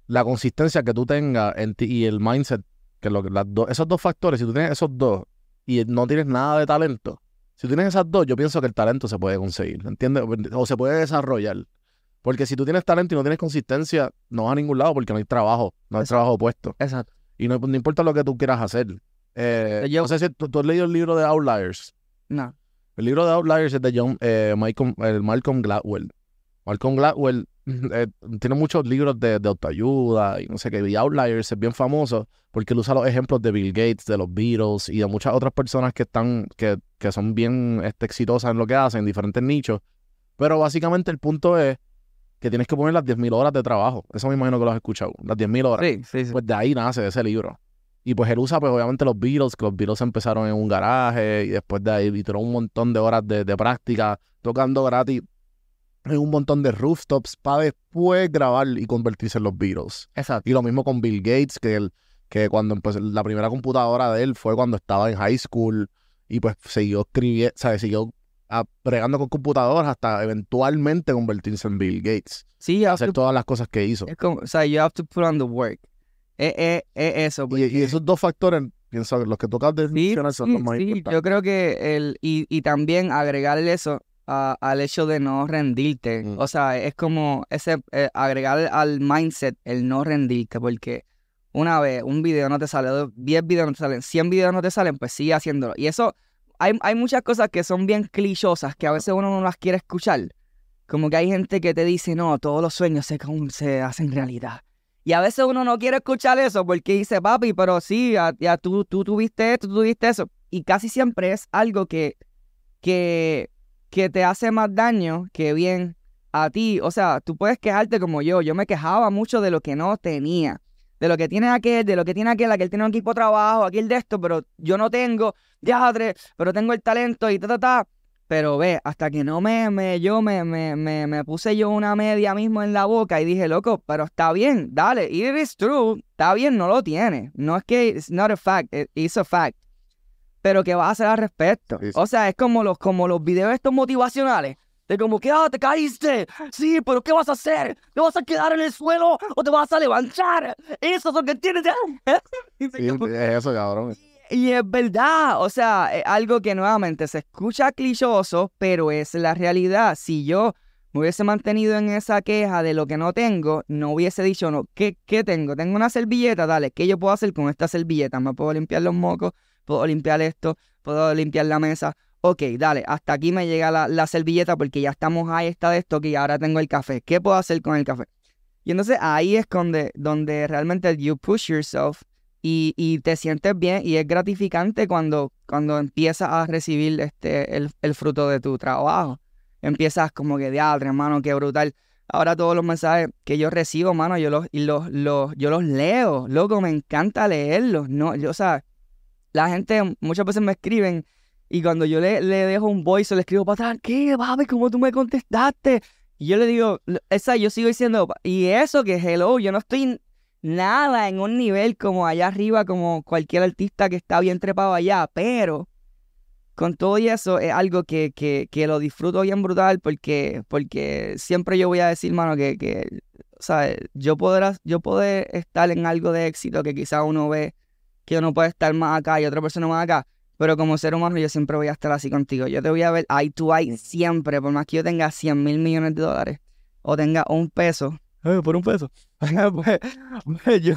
La consistencia que tú tengas en ti y el mindset. Que lo, las dos, esos dos factores, si tú tienes esos dos y no tienes nada de talento, si tienes esas dos, yo pienso que el talento se puede conseguir, ¿entiendes? O se puede desarrollar. Porque si tú tienes talento y no tienes consistencia, no vas a ningún lado porque no hay trabajo, no hay Exacto. trabajo puesto. Exacto. Y no, no importa lo que tú quieras hacer. Eh, Yo- no sé si tú, tú has leído el libro de Outliers. No. El libro de Outliers es de John, eh, Malcolm Gladwell. Malcolm Gladwell eh, tiene muchos libros de, de autoayuda y no sé qué. Y Outliers es bien famoso porque él usa los ejemplos de Bill Gates, de los Beatles y de muchas otras personas que están, que, que son bien este, exitosas en lo que hacen, en diferentes nichos. Pero básicamente el punto es que tienes que poner las 10.000 horas de trabajo. Eso me imagino que lo has escuchado. Las 10.000 horas. Sí, sí, sí. Pues de ahí nace ese libro. Y pues él usa, pues obviamente los Beatles, que los Beatles empezaron en un garaje y después de ahí literó un montón de horas de, de práctica tocando gratis en un montón de rooftops para después grabar y convertirse en los Beatles. Exacto. Y lo mismo con Bill Gates, que, él, que cuando empezó, la primera computadora de él fue cuando estaba en high school y pues siguió escribiendo, ¿sabes? Siguió ah, bregando con computadoras hasta eventualmente convertirse en Bill Gates. Sí, Hacer to- todas las cosas que hizo. es como, o sea, you have to put on the work. Es, es, es eso. Y, porque- y esos dos factores, pienso que los que tocas de Sí, mencionar son sí, los más sí, importantes. yo creo que el, y, y también agregarle eso a- al hecho de no rendirte. Mm. O sea, es como ese eh, agregar al mindset el no rendirte, porque una vez un video no te sale, dos- 10 videos no te salen, 100 videos no te salen, pues sigue haciéndolo. Y eso, hay, hay muchas cosas que son bien clichosas que a veces uno no las quiere escuchar. Como que hay gente que te dice, no, todos los sueños se hacen realidad. Y a veces uno no quiere escuchar eso porque dice, papi, pero sí, ya, ya tú, tú tuviste esto, tú tuviste eso. Y casi siempre es algo que, que, que te hace más daño que bien a ti. O sea, tú puedes quejarte como yo. Yo me quejaba mucho de lo que no tenía. De lo que tiene aquel, de lo que tiene aquel, aquel tiene un equipo de trabajo, aquel de esto, pero yo no tengo, ya, pero tengo el talento y ta, ta, ta. Pero ve, hasta que no me, me yo me, me, me, puse yo una media mismo en la boca y dije, loco, pero está bien, dale, it is true, está bien, no lo tiene. No es que it's not a fact, it- it's a fact. Pero ¿qué vas a hacer al respecto? Sí, sí. O sea, es como los, como los videos estos motivacionales. De como que, ah, te caíste. Sí, pero ¿qué vas a hacer? ¿Te vas a quedar en el suelo o te vas a levantar? Eso es lo que tienes Sí, es eso, cabrón. y es verdad, o sea, es algo que nuevamente se escucha clichoso, pero es la realidad. Si yo me hubiese mantenido en esa queja de lo que no tengo, no hubiese dicho, no, ¿qué, qué tengo? Tengo una servilleta, dale, ¿qué yo puedo hacer con esta servilleta? ¿Me puedo limpiar los mocos? ¿Puedo limpiar esto? ¿Puedo limpiar la mesa? Ok, dale, hasta aquí me llega la, la servilleta porque ya estamos ahí, está de esto, que ahora tengo el café. ¿Qué puedo hacer con el café? Y entonces ahí es donde, donde realmente you push yourself y, y te sientes bien y es gratificante cuando, cuando empiezas a recibir este, el, el fruto de tu trabajo. Empiezas como que, diadre, hermano, qué brutal. Ahora todos los mensajes que yo recibo, mano, yo los, y los, los, yo los leo. Loco, me encanta leerlos. No, yo, o sea, la gente muchas veces me escriben y cuando yo le, le dejo un voice o le escribo para atrás, ¿qué, papi? ¿Cómo tú me contestaste? Y yo le digo, esa, yo sigo diciendo, y eso que hello, yo no estoy nada en un nivel como allá arriba, como cualquier artista que está bien trepado allá, pero con todo y eso es algo que, que, que lo disfruto bien brutal porque, porque siempre yo voy a decir, mano, que, que sea, yo poder, yo poder estar en algo de éxito que quizás uno ve que uno puede estar más acá y otra persona más acá, pero como ser humano yo siempre voy a estar así contigo. Yo te voy a ver eye to eye siempre, por más que yo tenga 100 mil millones de dólares o tenga un peso, eh, por un peso, pues, pues yo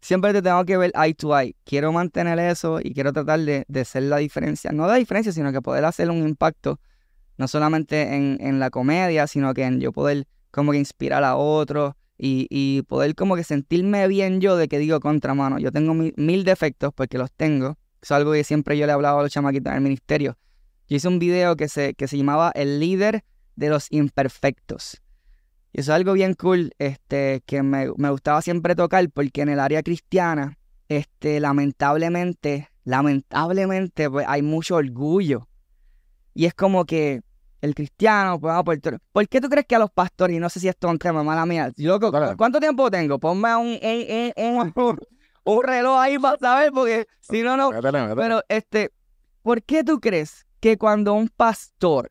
siempre te tengo que ver eye to eye. Quiero mantener eso y quiero tratar de, de ser la diferencia, no la diferencia, sino que poder hacer un impacto, no solamente en, en la comedia, sino que en yo poder como que inspirar a otros y, y, poder como que sentirme bien yo de que digo contra mano. Yo tengo mil, defectos porque los tengo. es algo que siempre yo le he hablado a los chamaquitos en el ministerio. Yo hice un video que se, que se llamaba El líder de los imperfectos. Y eso es algo bien cool este, que me, me gustaba siempre tocar porque en el área cristiana, este, lamentablemente, lamentablemente, pues hay mucho orgullo. Y es como que el cristiano, pues vamos por ¿Por qué tú crees que a los pastores, y no sé si esto es un tema, mala mía, ¿cuánto tiempo tengo? Ponme un, un, reloj ahí para saber, porque si no, no. Pero, este, ¿por qué tú crees que cuando un pastor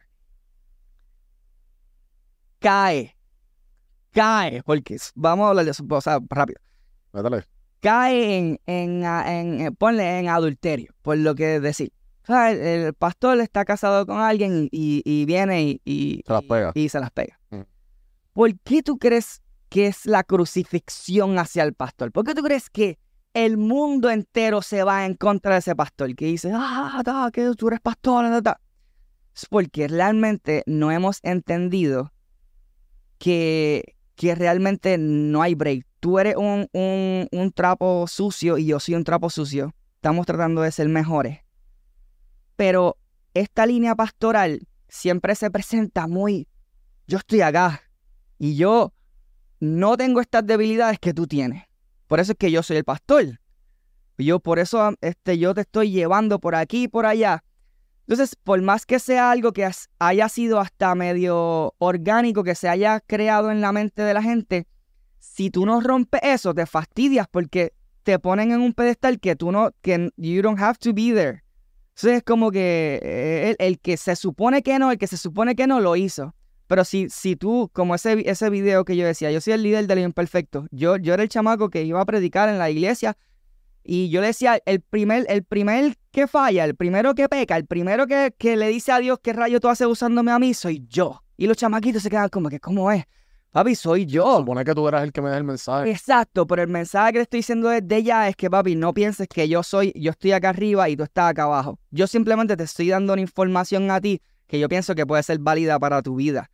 cae, cae, porque vamos a hablar de eso, o sea, rápido. Cae en, en, en, en, ponle en adulterio, por lo que decir el, pastor está casado con alguien y, viene y, se las pega. Y, se las pega. Mm. ¿Por qué tú crees que es la crucifixión hacia el pastor? ¿Por qué tú crees que el mundo entero se va en contra de ese pastor? Que dice, ah, que tú eres pastor, Es porque realmente no hemos entendido que, que realmente no hay break. Tú eres un, un, un trapo sucio y yo soy un trapo sucio. Estamos tratando de ser mejores pero esta línea pastoral siempre se presenta muy, yo estoy acá y yo no tengo estas debilidades que tú tienes. Por eso es que yo soy el pastor. Yo por eso este, yo te estoy llevando por aquí y por allá. Entonces, por más que sea algo que haya sido hasta medio orgánico, que se haya creado en la mente de la gente, si tú no rompes eso, te fastidias porque te ponen en un pedestal que tú no, que you don't have to be there. Entonces es como que eh, el, que se supone que no, el que se supone que no lo hizo. Pero si, si tú, como ese, ese video que yo decía, yo soy el líder del imperfecto, yo, yo era el chamaco que iba a predicar en la iglesia y yo decía, el primer, el primer que falla, el primero que peca, el primero que, que le dice a Dios qué rayo tú haces usándome a mí, soy yo. Y los chamaquitos se quedan como ¿cómo es? Papi, soy yo. Supone que tú eras el que me da el mensaje. Exacto, pero el mensaje que te estoy diciendo desde ella es que, papi, no pienses que yo soy, yo estoy acá arriba y tú estás acá abajo. Yo simplemente te estoy dando una información a ti que yo pienso que puede ser válida para tu vida.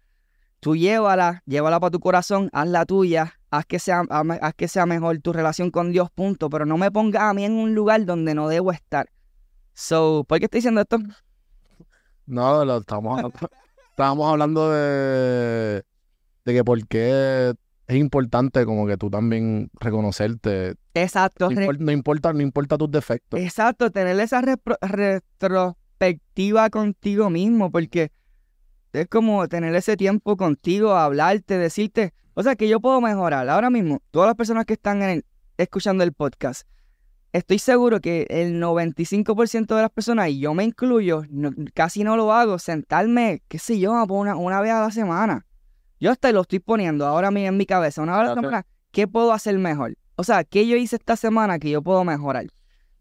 Tú llévala, llévala para tu corazón, haz la tuya, haz que sea, haz que sea mejor tu relación con Dios, punto. Pero no me pongas a mí en un lugar donde no debo estar. So, ¿por qué estoy diciendo esto? No, lo estamos, estábamos hablando de de que por qué es importante como que tú también reconocerte. Exacto. No, importa, no importa tus defectos. Exacto, tener esa retrospectiva contigo mismo, porque es como tener ese tiempo contigo, hablarte, decirte, o sea, que yo puedo mejorar. Ahora mismo, todas las personas que están escuchando el podcast, estoy seguro que el 95% de las personas, y yo me incluyo, casi no lo hago, sentarme, qué sé yo, una, una vez a la semana yo hasta lo estoy poniendo ahora mismo en mi cabeza, una hora semana, ¿qué puedo hacer mejor? O sea, ¿qué yo hice esta semana que yo puedo mejorar?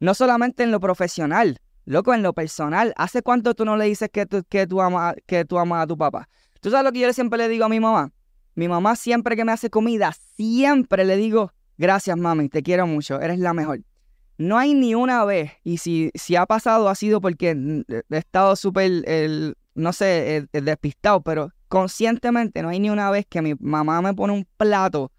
No solamente en lo profesional, loco, en lo personal. ¿Hace cuánto tú no le dices que tú, que tú, amas, que tú amas a tu papá? ¿Tú sabes lo que yo siempre le digo a mi mamá? Mi mamá siempre que me hace comida, siempre le digo, gracias mami, te quiero mucho, eres la mejor. No hay ni una vez, y si, si ha pasado ha sido porque he estado súper, no sé, despistado, pero conscientemente no hay ni una vez que mi mamá me pone un plato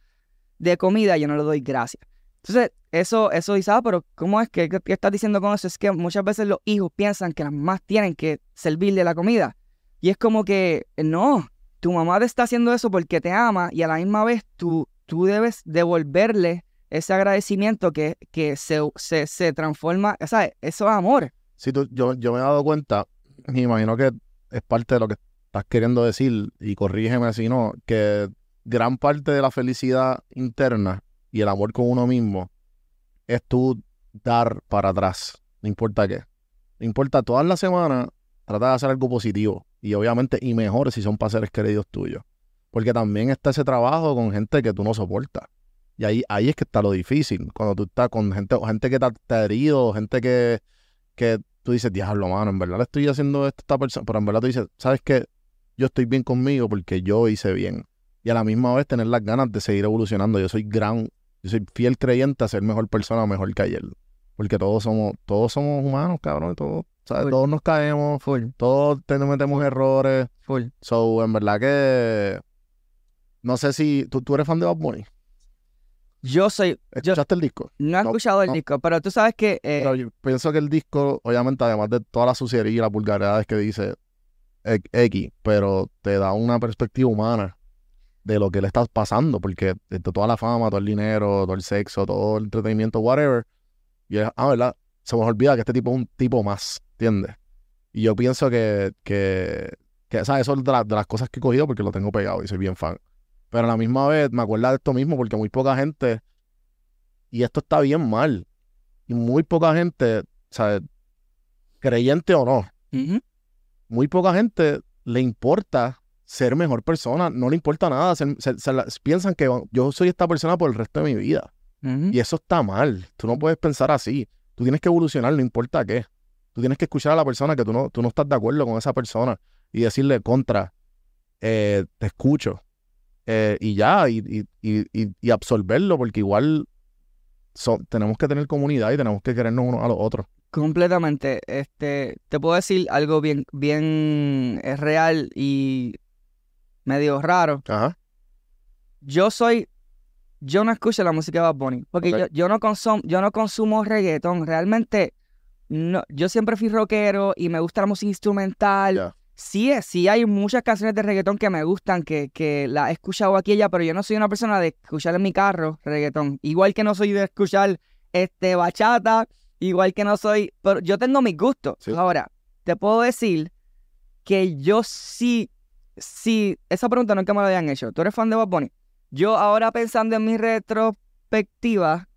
de comida y yo no le doy gracias. Entonces, eso, eso dice, ah, pero ¿cómo es que, qué estás diciendo con eso? Es que muchas veces los hijos piensan que las mamás tienen que servirle la comida. Y es como que, no, tu mamá te está haciendo eso porque te ama y a la misma vez tú, tú debes devolverle ese agradecimiento que, que se, se, transforma, ¿sabes? Eso es amor. Sí, tú, yo, yo me he dado cuenta, y imagino que es parte de lo que estás queriendo decir, y corrígeme si no, que gran parte de la felicidad interna y el amor con uno mismo es tú dar para atrás, no importa qué. No importa, todas las semanas trata de hacer algo positivo y obviamente y mejor si son para seres queridos tuyos. Porque también está ese trabajo con gente que tú no soportas. Y ahí, ahí es que está lo difícil. Cuando tú estás con gente, gente que te, te ha herido, gente que, que tú dices, diablo, mano, en verdad le estoy haciendo esto a esta persona. Pero en verdad tú dices, ¿sabes qué? Yo estoy bien conmigo porque yo hice bien. Y a la misma vez tener las ganas de seguir evolucionando. Yo soy gran, yo soy fiel creyente a ser mejor persona, mejor que ayer. Porque todos somos, todos somos humanos, cabrón. Todos, todos nos caemos, Full, todos te- metemos errores. full. So, en verdad que. No sé si. ¿Tú, tú eres fan de Bad Bunny? Yo soy, yo ¿Escuchaste el disco? no he no, escuchado el no. disco, pero tú sabes que eh, Pero yo pienso que el disco, obviamente, además de toda la suciedad y las vulgaridades que dice X, pero te da una perspectiva humana de lo que le está pasando, porque de toda la fama, todo el dinero, todo el sexo, todo el entretenimiento, whatever, y es, ah, ¿verdad? Se nos olvida que este tipo es un tipo más, ¿entiendes? Y yo pienso que, que, que ¿sabes? Eso es de, la- de las cosas que he cogido porque lo tengo pegado y soy bien fan. Pero a la misma vez me acuerdo de esto mismo porque muy poca gente, y esto está bien mal, y muy poca gente, ¿sabes? Creyente o no, ujú, muy poca gente le importa ser mejor persona, no le importa nada, se- se la- piensan que yo soy esta persona por el resto de mi vida. Y eso está mal, tú no puedes pensar así, tú tienes que evolucionar, no importa qué. Tú tienes que escuchar a la persona que tú no, tú no estás de acuerdo con esa persona y decirle contra, eh, te escucho. eh, y ya, y, y, y, y- y absorberlo, porque igual son- tenemos que tener comunidad y tenemos que querernos unos a los otros. Completamente. Este, te puedo decir algo bien, bien eh, real y medio raro. Ajá. Yo soy, yo no escucho la música de Bad Bunny, porque yo, yo no consumo, yo no consumo reggaetón. Realmente, no, yo siempre fui rockero y me gusta la música instrumental. Ya. Sí, es- sí hay muchas canciones de reggaetón que me gustan, que, que las he escuchado aquí y allá, pero yo no soy una persona de escuchar en mi carro reggaetón. Igual que no soy de escuchar este bachata, igual que no soy, pero yo tengo mis gustos. Sí. Ahora, te puedo decir que yo sí, sí, esa pregunta nunca me la habían hecho. ¿Tú eres fan de Bad Bunny? Yo ahora pensando en mi retrospectiva,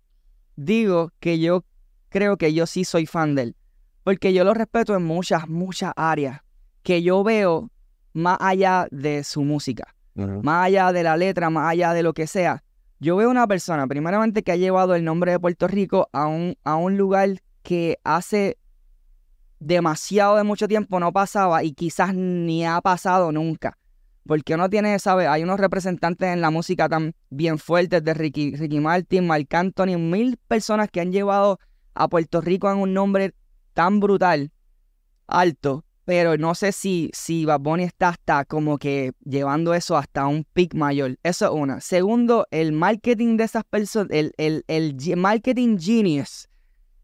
digo que yo creo que yo sí soy fan de él. Porque yo lo respeto en muchas, muchas áreas que yo veo más allá de su música, más allá de la letra, más allá de lo que sea. Yo veo una persona, primeramente, que ha llevado el nombre de Puerto Rico a un, a un lugar que hace demasiado de mucho tiempo no pasaba y quizás ni ha pasado nunca. Porque uno tiene, ¿sabes? Hay unos representantes en la música tan bien fuertes de Ricky, Ricky Martin, Marc Anthony, mil personas que han llevado a Puerto Rico en un nombre tan brutal, alto, pero no sé si, si Bad Bunny está hasta como que llevando eso hasta un pic mayor. Eso es una. Segundo, el marketing de esas personas, el, el, el marketing genius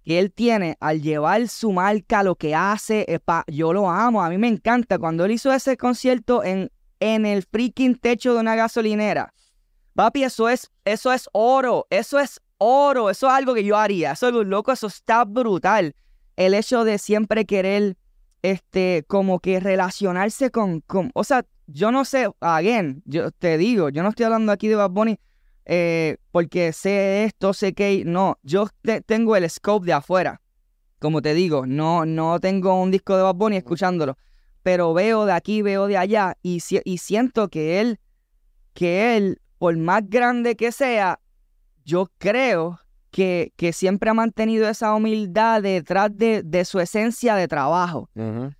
que él tiene al llevar su marca, lo que hace, eh, pa- yo lo amo, a mí me encanta. Cuando él hizo ese concierto en, en el freaking techo de una gasolinera, papi, eso es, eso es oro, eso es oro, eso es algo que yo haría, eso es loco, eso está brutal. El hecho de siempre querer, este, como que relacionarse con, con, o sea, yo no sé, again, yo te digo, yo no estoy hablando aquí de Bad Bunny eh, porque sé esto, sé que no, yo te- tengo el scope de afuera. Como te digo, no, no tengo un disco de Bad Bunny escuchándolo, pero veo de aquí, veo de allá y, y siento que él, que él, por más grande que sea, yo creo que, que siempre ha mantenido esa humildad detrás de, de su esencia de trabajo.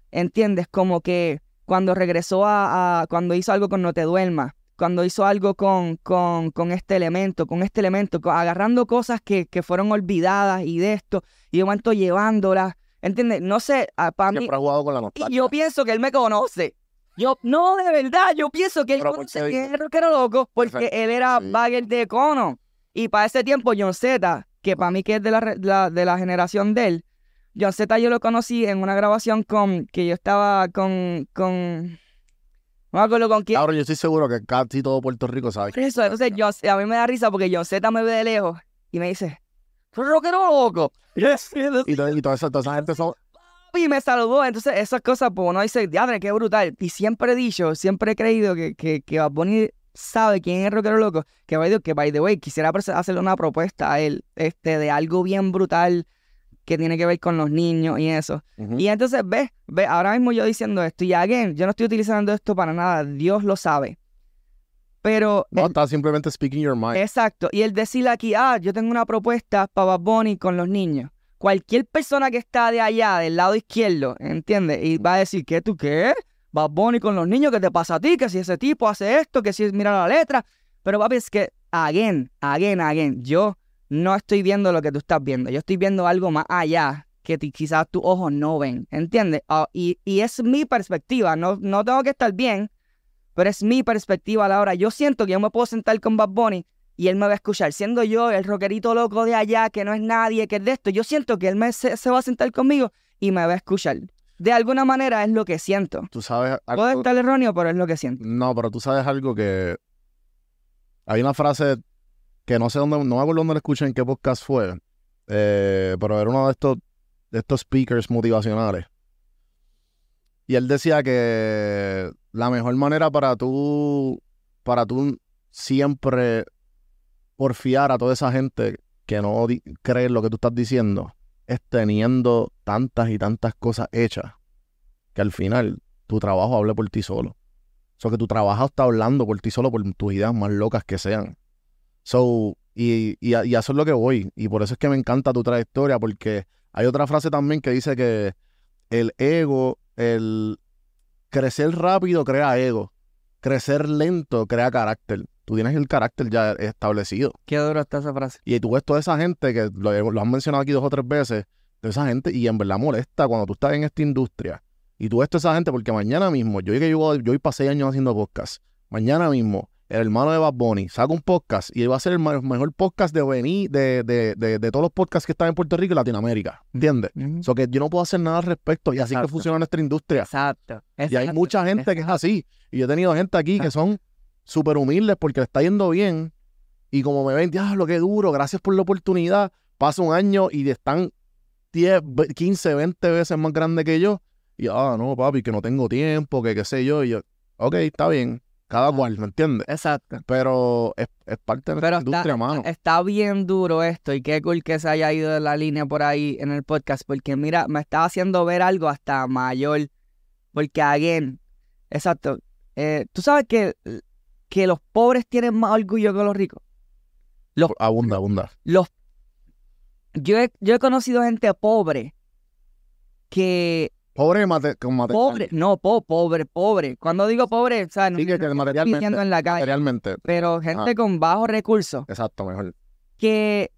¿Entiendes? Como que cuando regresó a, a- cuando hizo algo con No Te Duermas, cuando hizo algo con, con, con este elemento, con este elemento, agarrando cosas que, que fueron olvidadas y de esto, y de momento llevándolas, ¿entiendes? No sé, para mí, Siempre ha jugado con la nostalgia. yo pienso que él me conoce. Yo, no, de verdad, yo pienso que él Pero conoce que rockero loco, porque Perfecto, él era sí. bagger de Cono. Y para ese tiempo, John Z, que para mí que es de la, de la generación de él, John Z yo lo conocí en una grabación con, que yo estaba con, con, no me acuerdo con quién. Ahora yo estoy seguro que casi todo Puerto Rico sabe. Por eso, entonces John- a mí me da risa porque John Z me ve de lejos y me dice, "¿Tú eres rockero loco? Y, to- y toda, esa, toda esa gente son. y me saludó. Entonces, esas cosas, pues uno dice, diadre, qué brutal. Y siempre he dicho, siempre he creído que, que, que Bad Bunny sabe quién es rockero loco. Que, by the, que, by the way, quisiera hacerle una propuesta a él este, de algo bien brutal que tiene que ver con los niños y eso. Y entonces, ve, ve, ahora mismo yo diciendo esto, y again, yo no estoy utilizando esto para nada, Dios lo sabe. Pero No, el- estás simplemente speaking your mind. Exacto. Y el decir aquí, ah, yo tengo una propuesta para Bad Bunny con los niños. Cualquier persona que está de allá, del lado izquierdo, ¿entiendes? Y va a decir, ¿qué tú qué? Bad Bunny con los niños, ¿qué te pasa a ti? Que si ese tipo hace esto, que si mira la letra. Pero papi, es que, again, again, again, yo no estoy viendo lo que tú estás viendo. Yo estoy viendo algo más allá que quizás tus ojos no ven, ¿entiendes? Ah, y, y es mi perspectiva. No, no tengo que estar bien, pero es mi perspectiva a la hora. Yo siento que yo me puedo sentar con Bad Bunny y él me va a escuchar. Siendo yo el rockerito loco de allá, que no es nadie, que es de esto, yo siento que él me, se, se va a sentar conmigo y me va a escuchar. De alguna manera es lo que siento. Tú sabes Puede estar erróneo, pero es lo que siento. No, pero tú sabes algo que. Hay una frase que no sé dónde, no me acuerdo dónde la escuché, en qué podcast fue. eh, pero era uno de estos, de estos speakers motivacionales. Y él decía que la mejor manera para tú, para tú siempre porfiar a toda esa gente que no cree lo que tú estás diciendo es teniendo tantas y tantas cosas hechas que al final tu trabajo hable por ti solo. So que tu trabajo está hablando por ti solo por tus ideas más locas que sean. So, y, y, y eso es lo que voy. Y por eso es que me encanta tu trayectoria, porque hay otra frase también que dice que el ego, el crecer rápido crea ego. Crecer lento crea carácter. Tú tienes el carácter ya establecido. Qué duro está esa frase. Y tú ves toda esa gente que lo, lo han mencionado aquí dos o tres veces, de esa gente, y en verdad molesta cuando tú estás en esta industria. Y tú ves toda esa gente, porque mañana mismo, yo que yo, yo para seis años haciendo podcast. Mañana mismo, el hermano de Bad Bunny saca un podcast y él va a ser el mejor podcast de venir de, de, de, de todos los podcasts que están en Puerto Rico y Latinoamérica. ¿Entiendes? Ujú. So que yo no puedo hacer nada al respecto. Y así que funciona nuestra industria. Exacto. Y hay mucha gente que es así. Y yo he tenido gente aquí que son súper humildes porque le está yendo bien. Y como me ven, diablo, qué duro, gracias por la oportunidad. Pasa un año y están 10, ve- 15, 20 veces más grandes que yo. Y, ah, no, papi, que no tengo tiempo, que qué sé yo. Y yo, ok, está bien. Cada cual, ¿me entiendes? Exacto. Pero es, es parte de Pero nuestra está, industria, mano. está bien duro esto y qué cool que se haya ido de la línea por ahí en el podcast porque mira, me está haciendo ver algo hasta mayor porque again, exacto, eh, tú sabes que, que los pobres tienen más orgullo que los ricos. Abunda, abunda. Los, yo, he, yo he conocido gente pobre que, Pobre mate, con material. pobre, no, po- pobre, pobre. Cuando digo pobre, o sea, no, Sí, que, que no materialmente, en la calle, materialmente. pero gente Ah. con bajos recursos. Exacto, mejor. que,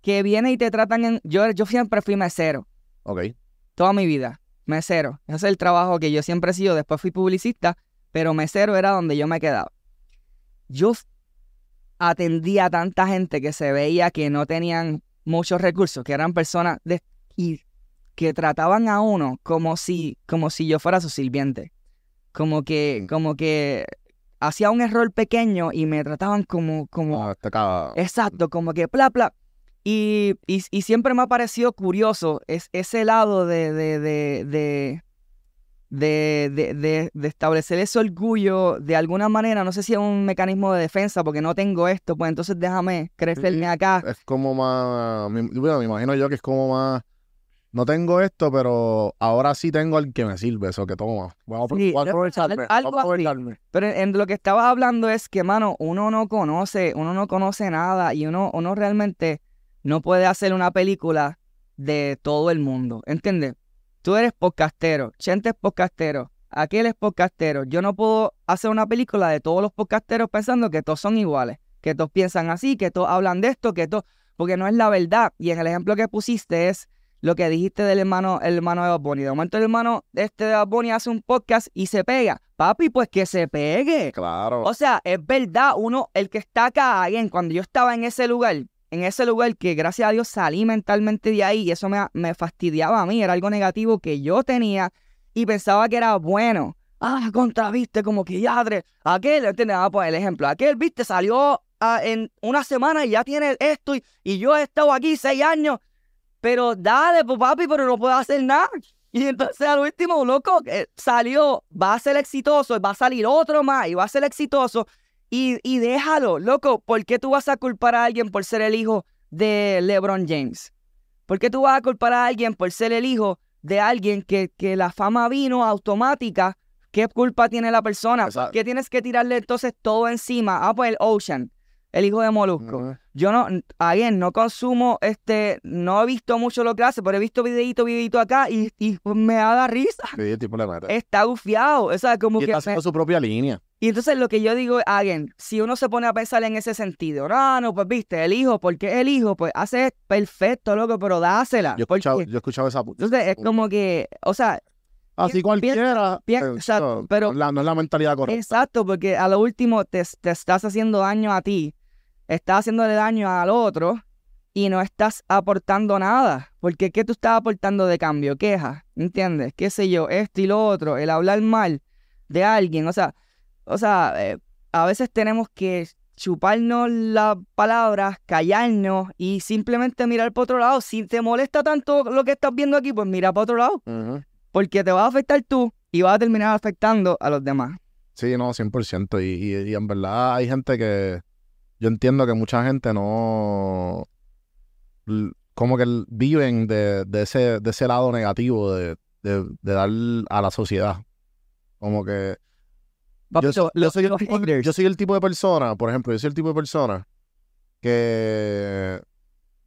que viene y te tratan en... Yo, yo siempre fui mesero, Ok. toda mi vida, mesero. Ese es el trabajo que yo siempre he sido. Después fui publicista, pero mesero era donde yo me quedaba. Yo atendía a tanta gente que se veía que no tenían muchos recursos, que eran personas de, y que trataban a uno como si, como si yo fuera su sirviente. Como que, Mm. como que hacía un error pequeño y me trataban como, como, Ah. Exacto, como que bla, bla. Y, y, y siempre me ha parecido curioso es, ese lado de, de, de, de, de, de- de- de establecer ese orgullo de alguna manera. No sé si es un mecanismo de defensa porque no tengo esto, pues entonces déjame crecerme acá. es como más, bueno, me imagino yo que es como más, no tengo esto, pero ahora sí tengo al que me sirve, eso que toma. Voy a, Sí, voy a aprovecharme, voy a algo así. aprovecharme. Pero en lo que estabas hablando es que, mano, uno no conoce, uno no conoce nada y uno, uno realmente no puede hacer una película de todo el mundo, ¿entiendes? Tú eres podcastero, Chente es podcastero, aquel es podcastero. Yo no puedo hacer una película de todos los podcasteros pensando que todos son iguales, que todos piensan así, que todos hablan de esto, que todos... Porque no es la verdad. Y en el ejemplo que pusiste es lo que dijiste del hermano, el hermano de Bad Bunny. De momento el hermano este de Bad Bunny hace un podcast y se pega. Papi, pues que se pegue. Claro. O sea, es verdad, uno, el que está acá, again, cuando yo estaba en ese lugar, en ese lugar que gracias a Dios salí mentalmente de ahí y eso me, me fastidiaba a mí, era algo negativo que yo tenía y pensaba que era bueno. Ah, contra, viste, como que yadre. Aquel, ¿entiendes? Vamos a poner el ejemplo. Aquel, viste, salió ah, en una semana y ya tiene esto y, y yo he estado aquí seis años. Pero dale, pues papi, pero no puedo hacer nada. Y entonces al último, loco, eh, salió, va a ser exitoso, va a salir otro más y va a ser exitoso. Y, y déjalo, loco, ¿por qué tú vas a culpar a alguien por ser el hijo de LeBron James? ¿Por qué tú vas a culpar a alguien por ser el hijo de alguien que, que la fama vino automática ¿qué culpa tiene la persona? ¿Por Exacto. qué tienes que tirarle entonces todo encima? Ah, pues el Ocean, el hijo de Molusco. Yo no, again, no consumo, este, no he visto mucho lo que hace, pero he visto videito, videito acá y, y me da la risa. Sí, el tipo le mete. Está gufiado, o sea, como y que... está me- haciendo su propia línea. Y entonces lo que yo digo, again, si uno se pone a pensar en ese sentido, no, no, pues viste, el hijo, porque el hijo, pues hace perfecto, loco, pero dásela. Yo he porque- escuchado, yo he escuchado esa pu- entonces es como que, o sea, Así cualquiera. pi- eh, exacto, no, pero- la- no es la mentalidad correcta. exacto, porque a lo último te, te estás haciendo daño a ti, estás haciéndole daño al otro y no estás aportando nada. Porque ¿qué tú estás aportando de cambio? Quejas, ¿entiendes? ¿Qué sé yo? Esto y lo otro, el hablar mal de alguien, o sea, o sea, eh, a veces tenemos que chuparnos las palabras, callarnos y simplemente mirar para otro lado. Si te molesta tanto lo que estás viendo aquí, pues mira para otro lado, porque te va a afectar tú y vas a terminar afectando a los demás. Sí, no, 100%. Y, y, y en verdad hay gente que. Yo entiendo que mucha gente no. Como que viven de, de ese, de ese lado negativo de, de, de dar a la sociedad. Como que. Yo, soy el tipo, haters. yo soy el tipo de persona, por ejemplo, yo soy el tipo de persona que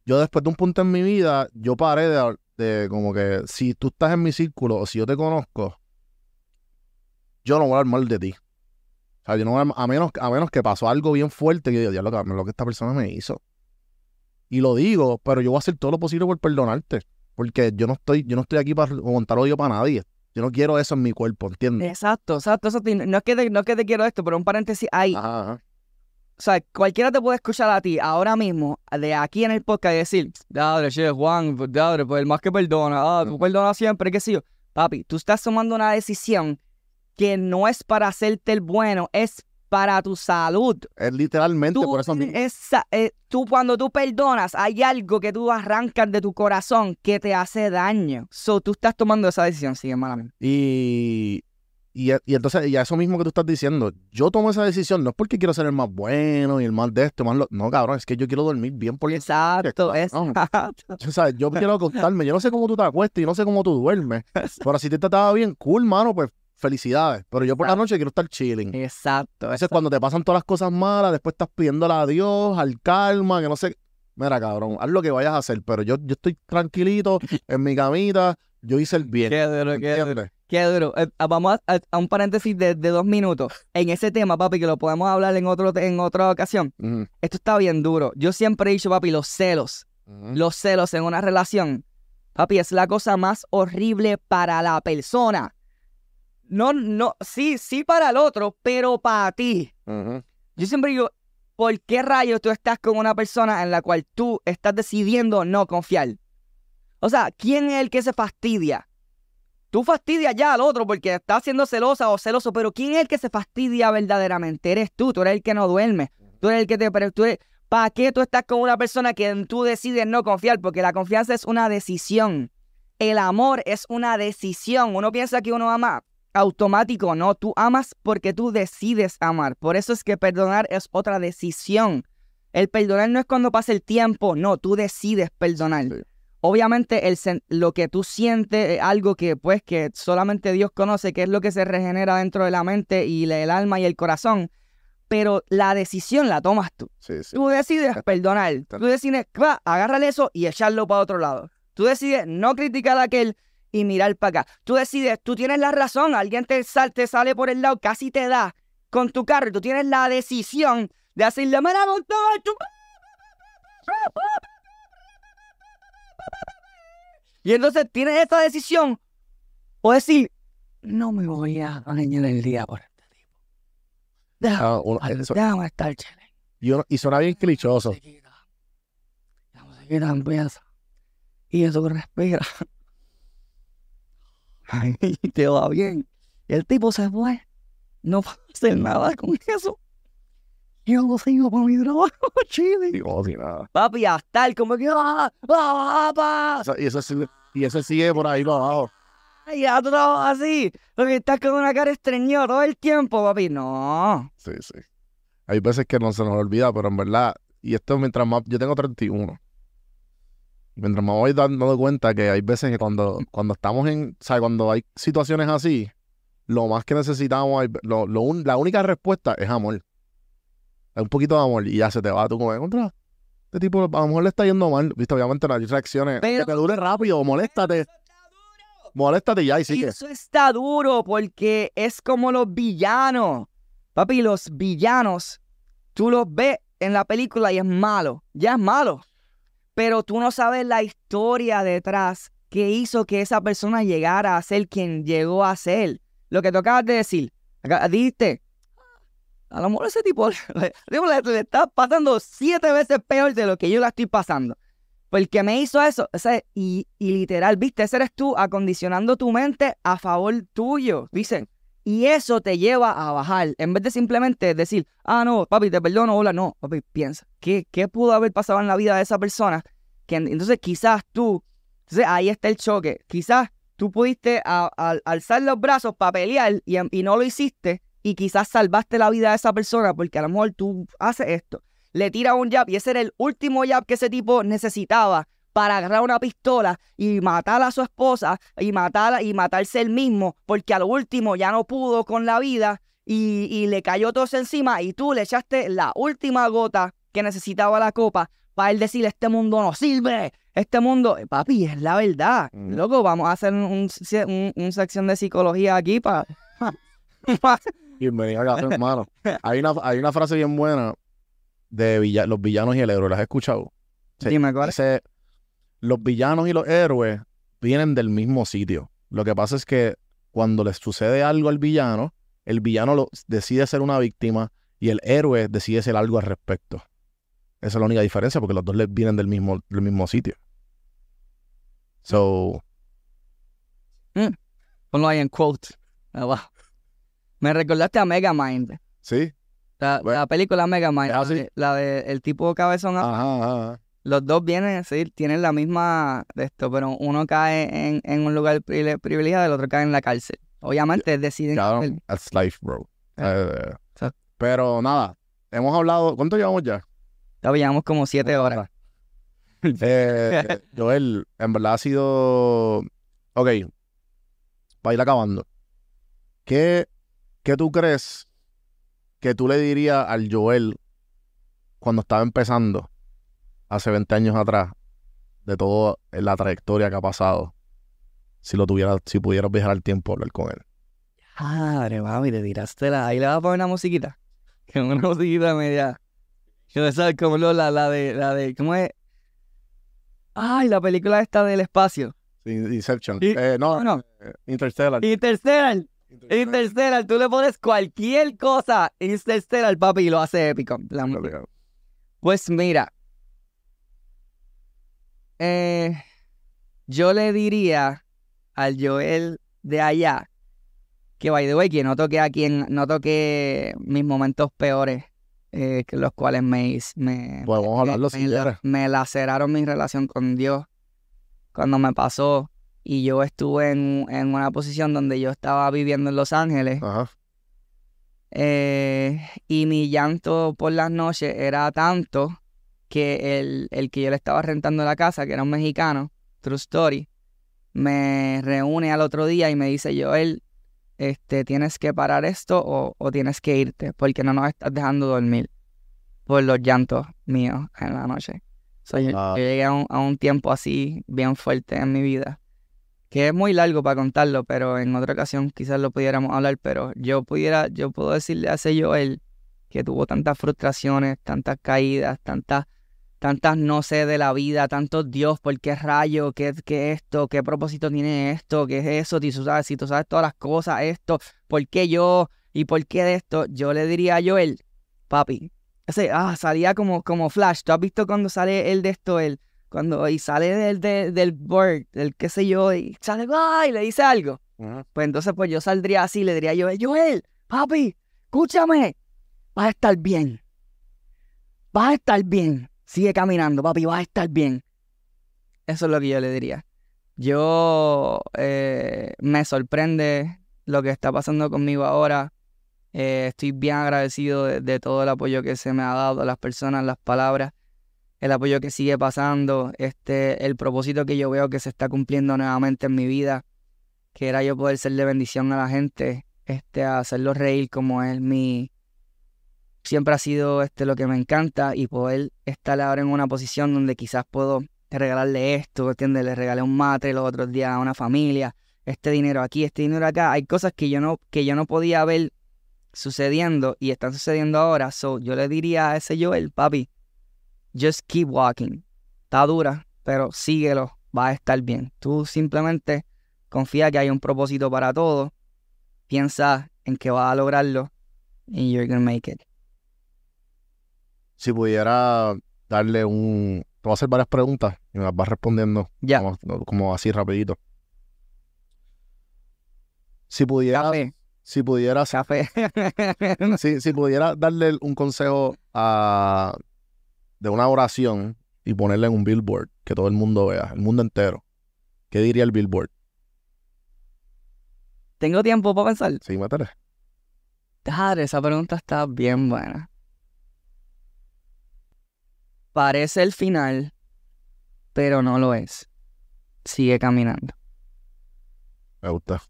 yo después de un punto en mi vida, yo paré de, de como que si tú estás en mi círculo o si yo te conozco, yo no voy a hablar mal de ti. O sea, yo no voy a, a menos, a menos que pasó algo bien fuerte que yo diga, "Diablo, cabrón, lo que esta persona me hizo. Y lo digo, pero yo voy a hacer todo lo posible por perdonarte. Porque yo no estoy, yo no estoy aquí para montar odio para nadie. Yo no quiero eso en mi cuerpo, ¿entiendes? Exacto, exacto, No es, que te, no es que te quiero esto, pero un paréntesis ahí. Ajá, ajá. O sea, cualquiera te puede escuchar a ti ahora mismo, de aquí en el podcast, y decir, Dadre, che, Juan, pues, Dadre, pues el más que perdona, ah, tú perdonas siempre, qué sé yo. Papi, tú estás tomando una decisión que no es para hacerte el bueno, es para tu salud. Es literalmente Tú, por eso mismo. esa- eh, tú cuando tú perdonas, hay algo que tú arrancas de tu corazón que te hace daño. So, tú estás tomando esa decisión, sigue mala mía. Y, y, y entonces, y a eso mismo que tú estás diciendo, yo tomo esa decisión no es porque quiero ser el más bueno y el más de esto, más lo- no, cabrón, es que yo quiero dormir bien porque Exacto, cabrón. exacto. O sea, yo quiero acostarme. Yo no sé cómo tú te acuestas y no sé cómo tú duermes. Pero si te trataba bien, cool, mano, pues felicidades. Pero yo por la noche quiero estar chilling. Exacto. Entonces, cuando te pasan todas las cosas malas, después estás pidiéndole a Dios, al calma, que no sé. Mira, cabrón, haz lo que vayas a hacer. Pero yo, yo estoy tranquilito en mi camita. Yo hice el bien. Qué duro, qué duro. Qué duro. Eh, ah, vamos a, a un paréntesis de, de dos minutos. En ese tema, papi, que lo podemos hablar en, otro, en otra ocasión. Esto está bien duro. Yo siempre he dicho, papi, los celos. Los celos en una relación. Papi, es la cosa más horrible para la persona. No, no, sí, sí para el otro, pero para ti. Yo siempre digo, ¿por qué rayos tú estás con una persona en la cual tú estás decidiendo no confiar? O sea, ¿quién es el que se fastidia? Tú fastidias ya al otro porque está siendo celosa o celoso, pero ¿quién es el que se fastidia verdaderamente? Eres tú, tú eres el que no duerme. Tú eres el que te... pero tú eres- ¿Para qué tú estás con una persona que tú decides no confiar? Porque la confianza es una decisión. El amor es una decisión. Uno piensa que uno ama automático, no. Tú amas porque tú decides amar. Por eso es que perdonar es otra decisión. El perdonar no es cuando pasa el tiempo, no. Tú decides perdonar. Sí. Obviamente el lo que tú sientes es algo que pues que solamente Dios conoce, que es lo que se regenera dentro de la mente y el alma y el corazón. Pero la decisión la tomas tú. Sí, sí. Tú decides perdonar. Tú decides, va, agárrale eso y echarlo para otro lado. Tú decides no criticar a aquel y mirar para acá. Tú decides, tú tienes la razón, alguien te, sal- te sale por el lado, casi te da con tu carro y tú tienes la decisión de hacerle, mira, montó, tú-". Y entonces tienes esta decisión o decir, no me voy a dañar el día por este tipo. Déjame, Ah, eso- déjame estar chévere. y, y suena bien clichoso. musiquita. La musiquita empieza. Y eso respira. Ay, te va bien. Y el tipo se fue. No puedo hacer nada con eso. Yo sigo con mi trabajo, chile. Y como si nada. Papi, a estar como que. ¡Ah! ¡Ah! ¡Ah! Y, eso sigue, y eso sigue por ahí para abajo. ¡Ay, ya tú trabajas así! Porque estás con una cara estreñida todo el tiempo, papi. No. Sí, sí. Hay veces que no se nos olvida, pero en verdad, y esto mientras más, yo tengo 31. Mientras más voy dando cuenta que hay veces que cuando, cuando estamos en, o sea, cuando hay situaciones así, lo más que necesitamos, lo, lo un- la única respuesta es amor. Es un poquito de amor y ya se te va tú como contra. Este tipo a lo mejor le está yendo mal. Viste, obviamente las reacciones. Pero- que te dure rápido, moléstate. Moléstate y ya y Y sigue. eso está duro porque es como los villanos. Papi, los villanos, tú los ves en la película y es malo. Ya es malo. Pero tú no sabes la historia detrás que hizo que esa persona llegara a ser quien llegó a ser. Lo que tú acabas de decir. Dijiste, a lo mejor ese tipo le, está pasando siete veces peor de lo que yo la estoy pasando. Porque me hizo eso. y, y literal, viste, ese eres tú acondicionando tu mente a favor tuyo. Dicen. Y eso te lleva a bajar. En vez de simplemente decir, ah, no, papi, te perdono, hola, no. Papi, piensa, ¿qué, qué pudo haber pasado en la vida de esa persona? Que en- entonces quizás tú, entonces ahí está el choque. Quizás tú pudiste a- alzar los brazos para pelear y, y no lo hiciste. Y quizás salvaste la vida de esa persona porque a lo mejor tú haces esto le tira un jab y ese era el último jab que ese tipo necesitaba para agarrar una pistola y matar a su esposa y matar y matarse él mismo porque a lo último ya no pudo con la vida y, y le cayó todo eso encima y tú le echaste la última gota que necesitaba la copa para él decir este mundo no sirve este mundo papi es la verdad Mm. loco vamos a hacer un, un- un sección de psicología aquí para Bienvenido a Café, hermano. Hay una, hay una frase bien buena de villa- los villanos y el héroe. ¿La has escuchado? Sí. dime cuál es? Ese- los villanos y los héroes vienen del mismo sitio. Lo que pasa es que cuando les sucede algo al villano, el villano lo- decide ser una víctima y el héroe decide ser algo al respecto. Esa es la única diferencia porque los dos les vienen del mismo, del mismo sitio. So, ponlo ahí en quote abajo me recordaste a Megamind sí. La, Bueno, la película Megamind, la de, la de el tipo cabezón, Ajá, ajá. Los dos vienen, sí, tienen la misma de esto, pero uno cae en, en un lugar privile- privilegiado y el otro cae en la cárcel. Obviamente deciden... Cabrón, that's life, bro. Eh, Exacto. pero nada, hemos hablado. ¿Cuánto llevamos ya? Ya llevamos como siete horas. Eh, Joel, en verdad ha sido. Ok, para ir acabando. ¿Qué, ¿Qué tú crees que tú le dirías al Joel cuando estaba empezando, hace 20 años atrás, de toda la trayectoria que ha pasado? Si lo tuviera, si pudieras viajar al tiempo, hablar con él. Madre, mami, te tiraste la... Ahí le vas a poner una musiquita. Que una musiquita media... Yo sabes cómo lo, la, la de... La de ¿Cómo es? Ay, la película esta del espacio. Sí, Inception. Y- Eh, no, No, eh, Interstellar. Interstellar. Interstellar. Interstellar. Tú le pones cualquier cosa. Interstellar, papi, y lo hace épico. La. Pues mira, eh, yo le diría al Joel de allá que, by the way, que no toqué aquí, en, no toqué mis momentos peores, eh, que los cuales me, me, Podemos hablarlo si me, laceraron mi relación con Dios cuando me pasó y yo estuve en, en una posición donde yo estaba viviendo en Los Ángeles. Ajá. Eh, y mi llanto por las noches era tanto que el, el que yo le estaba rentando la casa, que era un mexicano, True Story, me reúne al otro día y me dice, Joel, este, tienes que parar esto o, o tienes que irte porque no nos estás dejando dormir por los llantos míos en la noche. So, yo, Ah. yo llegué a un, a un tiempo así bien fuerte en mi vida que es muy largo para contarlo, pero en otra ocasión quizás lo pudiéramos hablar, pero yo pudiera, yo puedo decirle a ese Joel que tuvo tantas frustraciones, tantas caídas, tantas, tantas no sé de la vida, tantos Dios, ¿por qué rayo? ¿Qué, qué esto? ¿Qué propósito tiene esto? ¿Qué es eso? Si tú sabes, si tú sabes todas las cosas, esto, ¿por qué yo? ¿Y por qué de esto? Yo le diría a Joel, papi, ese, ah, salía como, como Flash, ¿tú has visto cuando sale el de esto, él? Cuando, y sale del, del, del board, del qué sé yo, y sale, ¡ay! y le dice algo. Pues entonces, pues yo saldría así, le diría a Joel, Joel, papi, escúchame, vas a estar bien. Vas a estar bien. Sigue caminando, papi, vas a estar bien. Eso es lo que yo le diría. Yo eh, me sorprende lo que está pasando conmigo ahora. Eh, estoy bien agradecido de, todo el apoyo que se me ha dado, las personas, las palabras, el apoyo que sigue pasando, este, el propósito que yo veo que se está cumpliendo nuevamente en mi vida, que era yo poder ser de bendición a la gente. este, a hacerlo reír como es mi... Siempre ha sido este, lo que me encanta y poder estar ahora en una posición donde quizás puedo regalarle esto, ¿entiendes? Le regalé un mate los otros días a una familia, este dinero aquí, este dinero acá. Hay cosas que yo no, que yo no podía ver sucediendo y están sucediendo ahora. So, yo le diría a ese Joel, papi, just keep walking. Está dura, pero síguelo, va a estar bien. Tú simplemente confía que hay un propósito para todo, piensa en que vas a lograrlo y you're gonna make it. Si pudiera darle un... Te voy a hacer varias preguntas y me las vas respondiendo Ya, como, como así rapidito. Si pudiera, café, si pudieras, café. si, si pudiera darle un consejo a, de una oración y ponerla en un billboard que todo el mundo vea, el mundo entero, ¿qué diría el billboard? Tengo tiempo para pensar. Sí, métele. Padre, esa pregunta está bien buena. Parece el final, pero no lo es. Sigue caminando. Me gusta.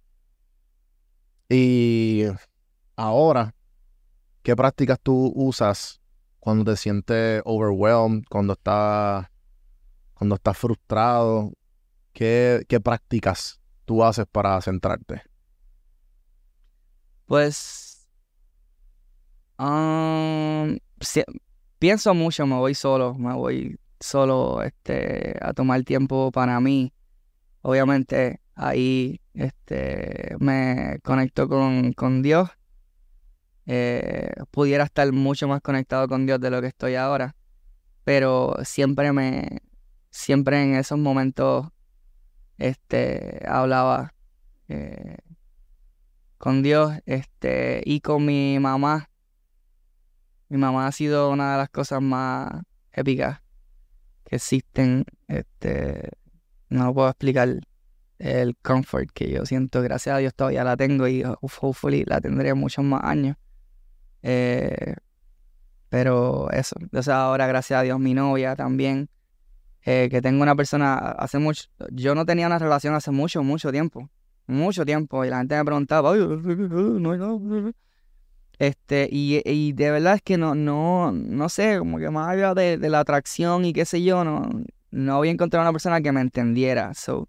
Y ahora, ¿qué prácticas tú usas cuando te sientes overwhelmed, cuando estás, cuando estás frustrado? ¿Qué, qué prácticas tú haces para centrarte? Pues. um, pienso mucho, me voy solo, me voy solo este, a tomar tiempo para mí. Obviamente ahí este, me conecto con, con Dios. Eh, pudiera estar mucho más conectado con Dios de lo que estoy ahora, pero siempre me, siempre en esos momentos, este, hablaba eh, con Dios, este, y con mi mamá. Mi mamá ha sido una de las cosas más épicas que existen. Este, no puedo explicar el comfort que yo siento. Gracias a Dios todavía la tengo y hopefully la tendré muchos más años. Eh, pero eso, sea, ahora gracias a Dios mi novia también, eh, que tengo una persona hace mucho, yo no tenía una relación hace mucho, mucho tiempo, mucho tiempo, y la gente me preguntaba, "Ay, no". Este, y, y de verdad es que no, no, no sé, como que más allá de, de la atracción y qué sé yo, no, no había encontrado una persona que me entendiera, so,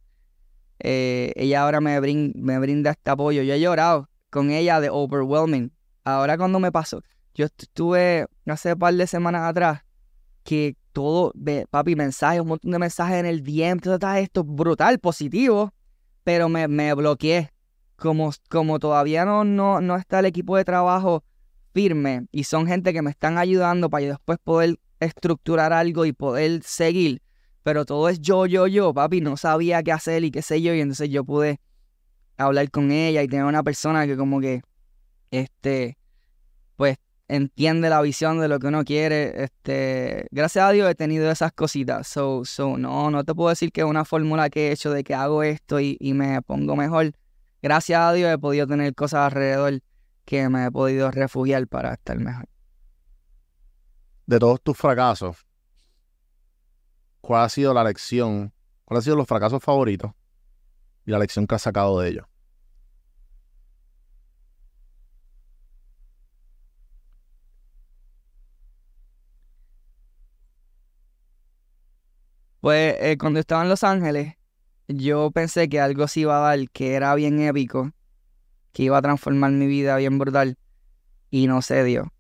eh, ella ahora me, brin- me brinda este apoyo, yo he llorado con ella de overwhelming, ahora cuando me pasó, yo est- estuve hace un par de semanas atrás que todo, papi, mensajes, un montón de mensajes en el DM, todo esto brutal, positivo, pero me, me bloqueé. Como, como todavía no, no, no está el equipo de trabajo firme y son gente que me están ayudando para después poder estructurar algo y poder seguir, pero todo es yo, yo, yo, papi, no sabía qué hacer y qué sé yo, y entonces yo pude hablar con ella y tener una persona que como que, este, pues entiende la visión de lo que uno quiere. Este, gracias a Dios he tenido esas cositas. So, so, no, no te puedo decir que es una fórmula que he hecho de que hago esto y, y me pongo mejor. Gracias a Dios he podido tener cosas alrededor que me he podido refugiar para estar mejor. De todos tus fracasos, ¿cuál ha sido la lección? ¿Cuál ha sido los fracasos favoritos y la lección que has sacado de ellos? Pues eh, cuando estaba en Los Ángeles, yo pensé que algo se iba a dar que era bien épico, que iba a transformar mi vida bien brutal, y no se dio.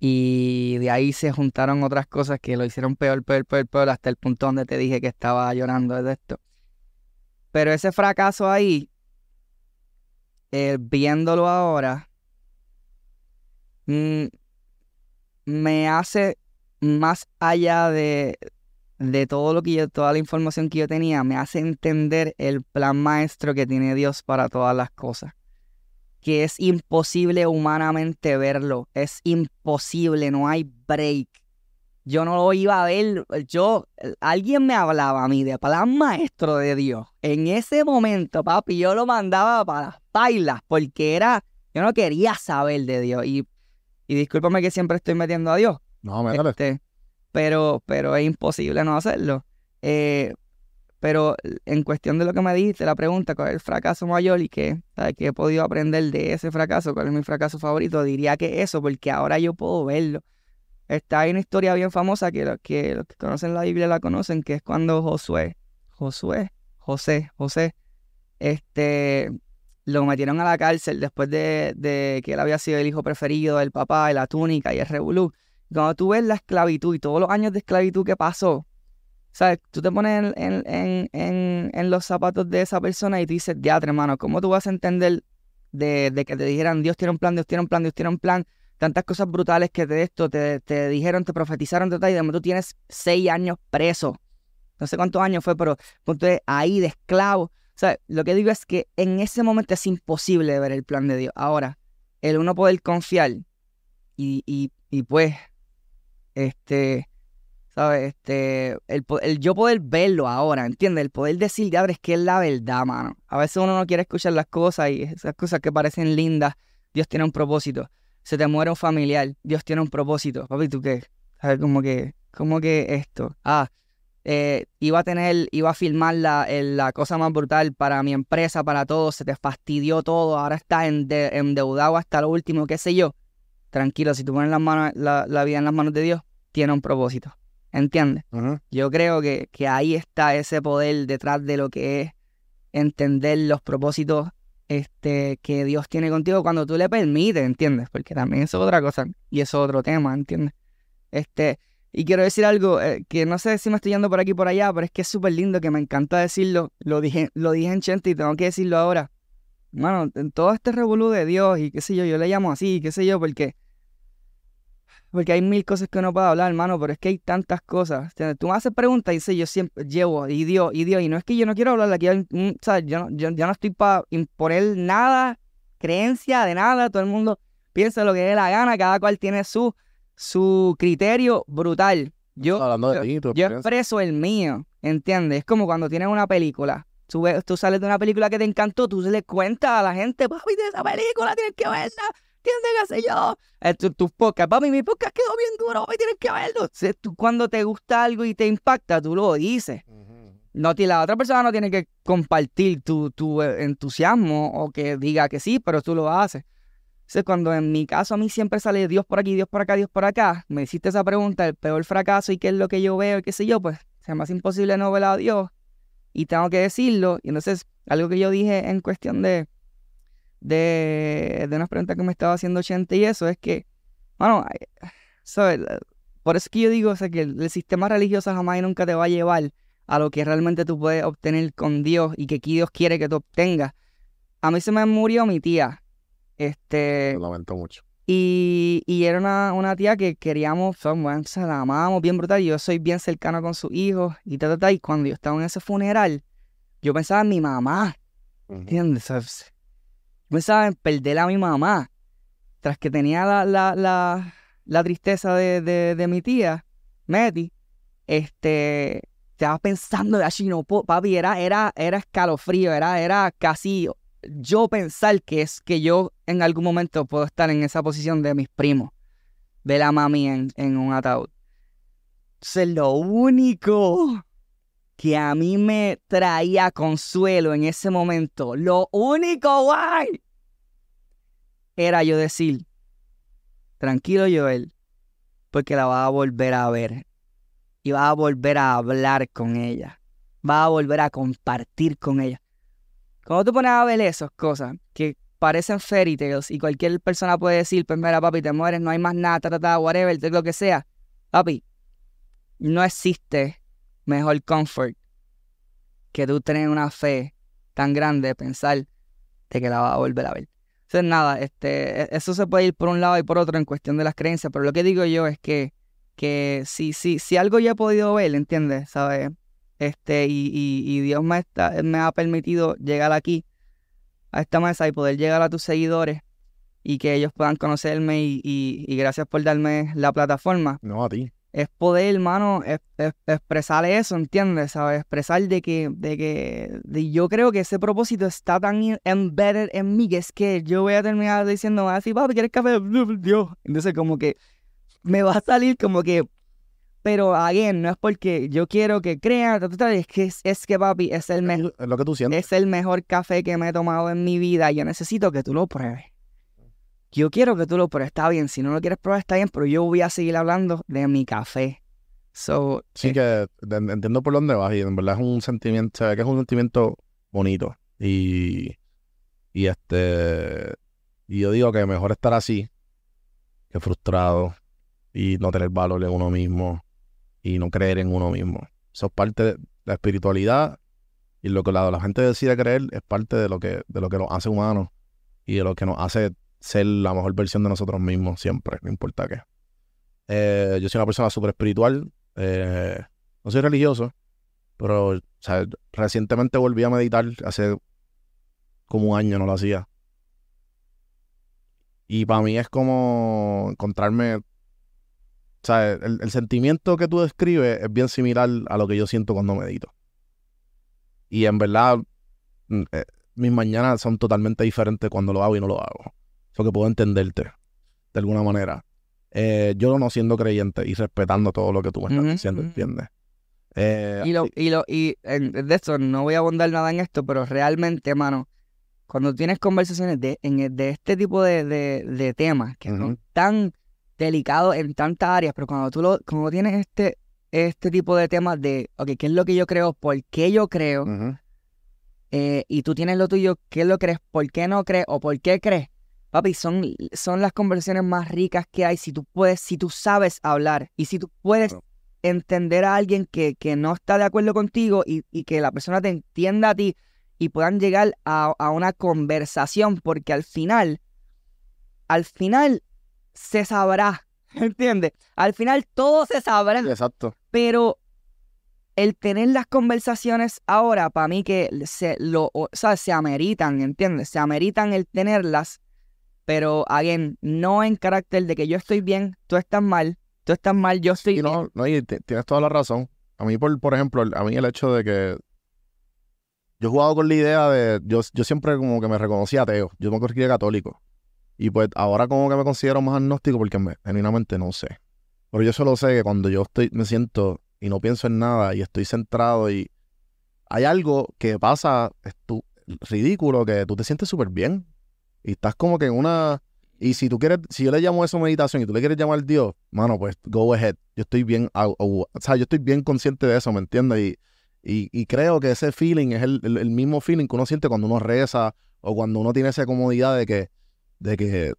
Y de ahí se juntaron otras cosas que lo hicieron peor, peor, peor, peor, hasta el punto donde te dije que estaba llorando de esto. Pero ese fracaso ahí, eh, viéndolo ahora, mm, me hace más allá de, de todo lo que yo, toda la información que yo tenía, me hace entender el plan maestro que tiene Dios para todas las cosas. Que es imposible humanamente verlo. Es imposible, no hay break. Yo no lo iba a ver. Yo, alguien me hablaba a mí de plan maestro de Dios. En ese momento, papi, yo lo mandaba para las bailas porque era, yo no quería saber de Dios. Y, y discúlpame que siempre estoy metiendo a Dios. No. Este, pero, pero es imposible no hacerlo. Eh, Pero en cuestión de lo que me dijiste, la pregunta, ¿cuál es el fracaso mayor y qué, qué he podido aprender de ese fracaso? ¿Cuál es mi fracaso favorito? Diría que eso, porque ahora yo puedo verlo. Está una historia bien famosa que, los que los que conocen la Biblia la conocen, que es cuando Josué, Josué, José, José, este, lo metieron a la cárcel después de, de que él había sido el hijo preferido del papá, de la túnica y el revolú. Cuando tú ves la esclavitud y todos los años de esclavitud que pasó, ¿sabes? Tú te pones en, en, en, en los zapatos de esa persona y tú dices, diatre, hermano, ¿cómo tú vas a entender de, de, que te dijeran, Dios tiene un plan, Dios tiene un plan, Dios tiene un plan? Tantas cosas brutales que de esto te, te dijeron, te profetizaron, y de tú tienes seis años preso. No sé cuántos años fue, pero de ahí de esclavo. O sea, lo que digo es que en ese momento es imposible ver el plan de Dios. Ahora, el uno poder confiar y, y, y pues, este, ¿sabes? Este, el, el, yo poder verlo ahora, ¿entiendes? El poder decir, ya es que es la verdad, mano. A veces uno no quiere escuchar las cosas y esas cosas que parecen lindas, Dios tiene un propósito. Se te muere un familiar, Dios tiene un propósito. Papi, ¿tú qué? ¿Sabes? Como que, como que esto. Ah, eh, iba a tener, iba a filmar la, la, cosa más brutal para mi empresa, para todos, se te fastidió todo, ahora estás endeudado hasta lo último, qué sé yo. Tranquilo, si tú pones las manos, la, la vida en las manos de Dios, tiene un propósito. ¿Entiendes? Yo creo que, que, ahí está ese poder detrás de lo que es entender los propósitos este, que Dios tiene contigo cuando tú le permites, ¿entiendes? Porque también eso es otra cosa y eso es otro tema, ¿entiendes? Este, y quiero decir algo eh, que no sé si me estoy yendo por aquí por allá, pero es que es súper lindo, que me encanta decirlo. Lo dije, lo dije en Chente y tengo que decirlo ahora. Bueno, en todo este revolú de Dios y qué sé yo, yo le llamo así, qué sé yo, porque porque hay mil cosas que uno puede hablar, hermano, pero es que hay tantas cosas. Tú me haces preguntas y dices, yo siempre llevo, y Dios, y Dios, y no es que yo no quiero hablar aquí, ¿sabes? Yo, no, yo, no estoy para imponer nada, creencia de nada, todo el mundo piensa lo que dé la gana, cada cual tiene su, su criterio brutal. Yo, yo, expreso el mío, ¿entiendes? Es como cuando tienes una película. Tú, tú sales de una película que te encantó, tú le cuentas a la gente, papi, de esa película tienes que verla ¿Entiendes? ¿Qué sé yo? Eh, tus tu podcast, papi, mi podcast quedó bien duro, papi, tienes que verlo. tú, cuando te gusta algo y te impacta, tú lo dices. No, la otra persona no tiene que compartir tu, tu eh, entusiasmo o que diga que sí, pero tú lo haces. Entonces, cuando en mi caso a mí siempre sale Dios por aquí, Dios por acá, Dios por acá, me hiciste esa pregunta, el peor fracaso y qué es lo que yo veo, qué sé yo, pues se me hace imposible no ver a Dios y tengo que decirlo. Y entonces, algo que yo dije en cuestión de, de, de unas preguntas que me estaba haciendo Chente y eso, es que, bueno, ¿sabes? Por eso es que yo digo, o sea, que el, sistema religioso jamás y nunca te va a llevar a lo que realmente tú puedes obtener con Dios y que aquí Dios quiere que tú obtengas. A mí se me murió mi tía. Este. Lo lamento mucho. Y, y era una, una, tía que queríamos, bueno, se la amábamos bien brutal. Yo soy bien cercano con su hijo y tal, tal, Y cuando yo estaba en ese funeral, yo pensaba en mi mamá. ¿Entiendes? Pensaba en perder a mi mamá. Tras que tenía la, la, la, la tristeza de, de, de, mi tía, Meti, este, estaba pensando, así, no, papi, era, era, era escalofrío, era, era casi yo pensar que es que yo en algún momento puedo estar en esa posición de mis primos, ver a mami en, en un ataúd. Entonces, lo único que a mí me traía consuelo en ese momento, lo único guay, era yo decir, tranquilo Joel, porque la vas a volver a ver y vas a volver a hablar con ella, vas a volver a compartir con ella. Cuando tú pones a ver esas cosas que parecen fairy tales y cualquier persona puede decir, pues mira papi, te mueres, no hay más nada, ta, ta, whatever, lo que sea, papi, no existe mejor comfort que tú tener una fe tan grande de pensar de que la vas a volver a ver. Entonces, nada, este, e, eso se puede ir por un lado y por otro en cuestión de las creencias, pero lo que digo yo es que, que si, si, si algo ya he podido ver, ¿entiendes? ¿Sabes? Este, y, y, Dios me, está, me ha permitido llegar aquí, a esta mesa y poder llegar a tus seguidores y que ellos puedan conocerme y, y, y gracias por darme la plataforma. No, a ti es poder, hermano, expresar eso, ¿entiendes? ¿Sabes? Expresar de que, de que de, yo creo que ese propósito está tan embedded en mí que es que yo voy a terminar diciendo así, papi, ¿quieres café? Dios. Entonces como que me va a salir como que, pero again, no es porque yo quiero que crean, es que es, es que papi, es el mejor, Es lo que tú sientes. es el mejor café que me he tomado en mi vida. Yo necesito que tú lo pruebes. Yo quiero que tú lo pruebes. Está bien, si no lo quieres probar, está bien, pero yo voy a seguir hablando de mi café. So, Sí, eh, que entiendo por dónde vas y en verdad es un sentimiento, que es un sentimiento bonito. Y, y este, y yo digo que mejor estar así que frustrado y no tener valor en uno mismo y no creer en uno mismo. Eso es parte de la espiritualidad y lo que la, la gente decide creer es parte de lo que, de lo que nos hace humanos y de lo que nos hace ser la mejor versión de nosotros mismos siempre, no importa qué. Eh, yo soy una persona súper espiritual, eh, no soy religioso, pero recientemente volví a meditar, hace como un año no lo hacía. Y para mí es como encontrarme, o sea, el, el sentimiento que tú describes es bien similar a lo que yo siento cuando medito. Y en verdad, mm, eh, mis mañanas son totalmente diferentes cuando lo hago y no lo hago. Eso que puedo entenderte de alguna manera. Eh, yo no siendo creyente y respetando todo lo que tú me estás diciendo. ¿entiendes? Eh, Y, lo, y, lo, y de esto no voy a abundar nada en esto, pero realmente, mano, cuando tienes conversaciones de, en, de este tipo de, de, de temas que Ujú. son tan delicados en tantas áreas, pero cuando tú lo, cuando tienes este, este tipo de temas de, ok, ¿qué es lo que yo creo? ¿Por qué yo creo? eh, y tú tienes lo tuyo, ¿qué lo crees? ¿Por qué no crees? ¿O por qué crees? Papi, son, son las conversaciones más ricas que hay si tú puedes, si tú sabes hablar y si tú puedes entender a alguien que, que no está de acuerdo contigo y, y que la persona te entienda a ti y puedan llegar a, a una conversación, porque al final, al final se sabrá, ¿entiendes? Al final todo se sabrá. Exacto. Pero el tener las conversaciones ahora, para mí que se, lo, o sea, se ameritan, ¿entiendes? Se ameritan el tenerlas, pero, again, no en carácter de que yo estoy bien, tú estás mal, tú estás mal, yo estoy Y bien. no, no, y ti- tienes toda la razón. A mí, por, por ejemplo, a mí el hecho de que yo he jugado con la idea de, yo, yo siempre como que me reconocía ateo, yo me consideré católico. Y pues ahora como que me considero más agnóstico porque me, genuinamente no sé. Pero yo solo sé que cuando yo estoy, me siento y no pienso en nada y estoy centrado y hay algo que pasa es tú- ridículo que tú te sientes súper bien y estás como que en una y si tú quieres, si yo le llamo eso meditación y tú le quieres llamar Dios, mano, pues go ahead. Yo estoy bien, au- o sea, yo estoy bien consciente de eso, ¿me entiendes? Y, y, y creo que ese feeling es el, el- el mismo feeling que uno siente cuando uno reza o cuando uno tiene esa comodidad de que, de que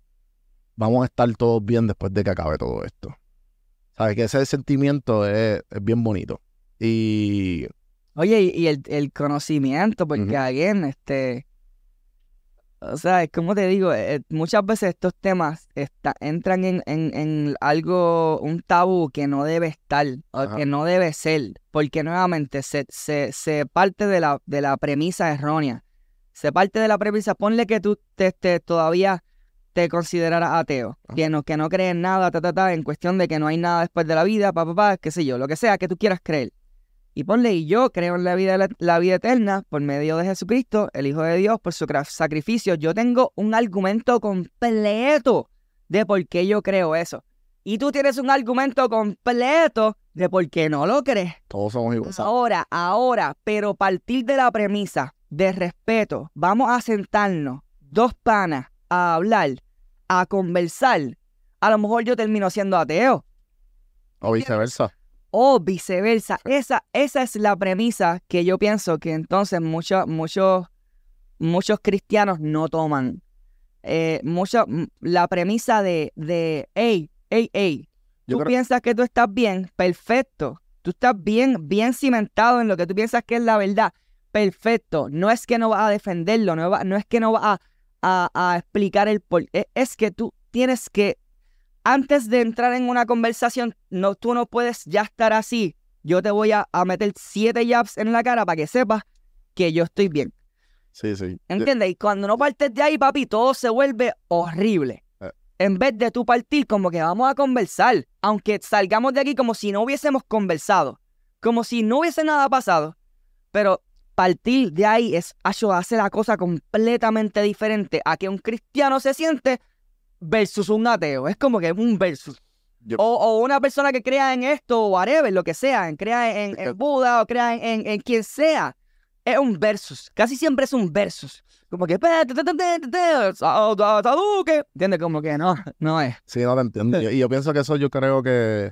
vamos a estar todos bien después de que acabe todo esto. ¿Sabes? Que ese sentimiento es, es bien bonito. Y Oye, y, el, el conocimiento, porque, again, este... O sea, es como te digo, eh, muchas veces estos temas está- entran en, en, en algo, un tabú que no debe estar, o Ajá. que no debe ser, porque nuevamente se, se, se parte de la, de la premisa errónea. Se parte de la premisa, ponle que tú te, te- todavía te consideraras ateo, Ajá. que no, que no crees en nada, ta, ta, ta, en cuestión de que no hay nada después de la vida, pa, pa, pa, qué sé yo, lo que sea que tú quieras creer. Y ponle, y yo creo en la vida, la, la vida eterna por medio de Jesucristo, el Hijo de Dios, por su sacrificio. Yo tengo un argumento completo de por qué yo creo eso. Y tú tienes un argumento completo de por qué no lo crees. todos somos iguales. Ahora, ahora, pero partir de la premisa de respeto, vamos a sentarnos, dos panas, a hablar, a conversar. A lo mejor yo termino siendo ateo O viceversa. O viceversa. Esa, esa es la premisa que yo pienso que entonces muchos, muchos, muchos cristianos no toman. Eh, mucho- la premisa de, de, hey, hey, hey, tú creo- piensas que tú estás bien, perfecto. Tú estás bien, bien cimentado en lo que tú piensas que es la verdad. Perfecto. No es que no vas a defenderlo, no, va- no es que no vas a, a- a explicar el por es, es que tú tienes que, antes de entrar en una conversación, no, tú no puedes ya estar así. Yo te voy a, a meter siete jabs en la cara para que sepas que yo estoy bien. Sí, sí. ¿Entiendes? Y cuando no partes de ahí, papi, todo se vuelve horrible. Eh. En vez de tú partir como que vamos a conversar, aunque salgamos de aquí como si no hubiésemos conversado, como si no hubiese nada pasado, pero partir de ahí es hace la cosa completamente diferente a que un cristiano se siente versus un ateo. Es como que un versus. Yo- O, o una persona que crea en esto, o whatever, lo que sea, crea en, en Buda o crea en, en, en quien sea. Es un versus. Casi siempre es un versus. Como que. ¿Entiendes? Como que no, no es. Sí, no te entiendo. Y yo pienso que eso yo creo que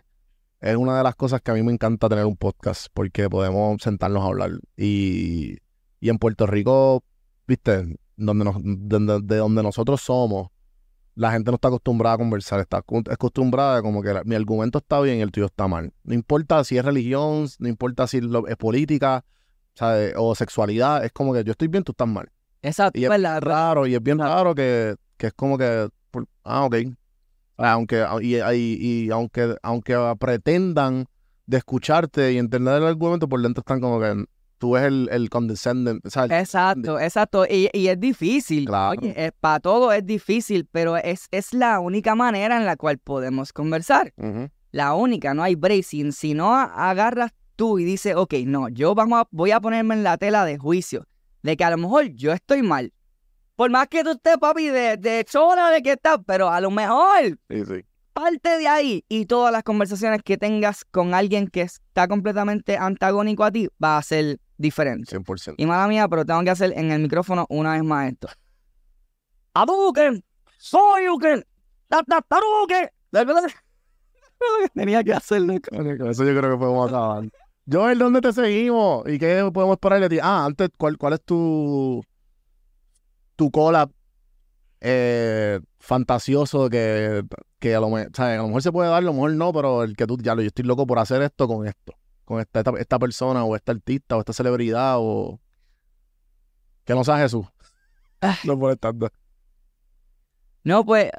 es una de las cosas que a mí me encanta tener un podcast, porque podemos sentarnos a hablar. Y, y en Puerto Rico, viste, donde nos, de donde nosotros somos, la gente no está acostumbrada a conversar, está acostumbrada a como que la- mi argumento está bien y el tuyo está mal. No importa si es religión, no importa si lo- es política, ¿sabes? o sexualidad, es como que yo estoy bien, tú estás mal. Exacto. Y es ¿verdad? raro, y es bien raro que, que es como que, por- ah, ok. Aunque, y, y- y aunque, aunque pretendan de escucharte y entender el argumento, por dentro están como que tú ves el, el condescendent, o sea, el- Exacto, exacto. Y, y es difícil. Claro. Oye, para todo es difícil, pero es, es la única manera en la cual podemos conversar. La única, no hay break. Si, no agarras tú y dices, ok, no, yo vamos a- voy a ponerme en la tela de juicio de que a lo mejor yo estoy mal. Por más que tú estés, papi, de, de zona de que estás, pero a lo mejor Sí, sí. parte de ahí y todas las conversaciones que tengas con alguien que está completamente antagónico a ti va a ser diferente. 100%. Y mala mía, pero tengo que hacer en el micrófono una vez más esto. ¡Aduken! ¡Soyuken! ¡Tataruken! Tenía que hacerlo. Eso yo creo que podemos acabar. Joel, ¿dónde te seguimos? ¿Y qué podemos esperar de ti? Ah, antes, ¿cuál, cuál es tu tu collab eh, fantasioso que, que a, lo, me- ¿sabes? a lo mejor se puede dar, a lo mejor no, pero el que tú, ya lo, yo estoy loco por hacer esto con esto, con esta, esta, esta persona o esta artista o esta celebridad o que no sea Jesús. Ay. No puede estar. No, pues,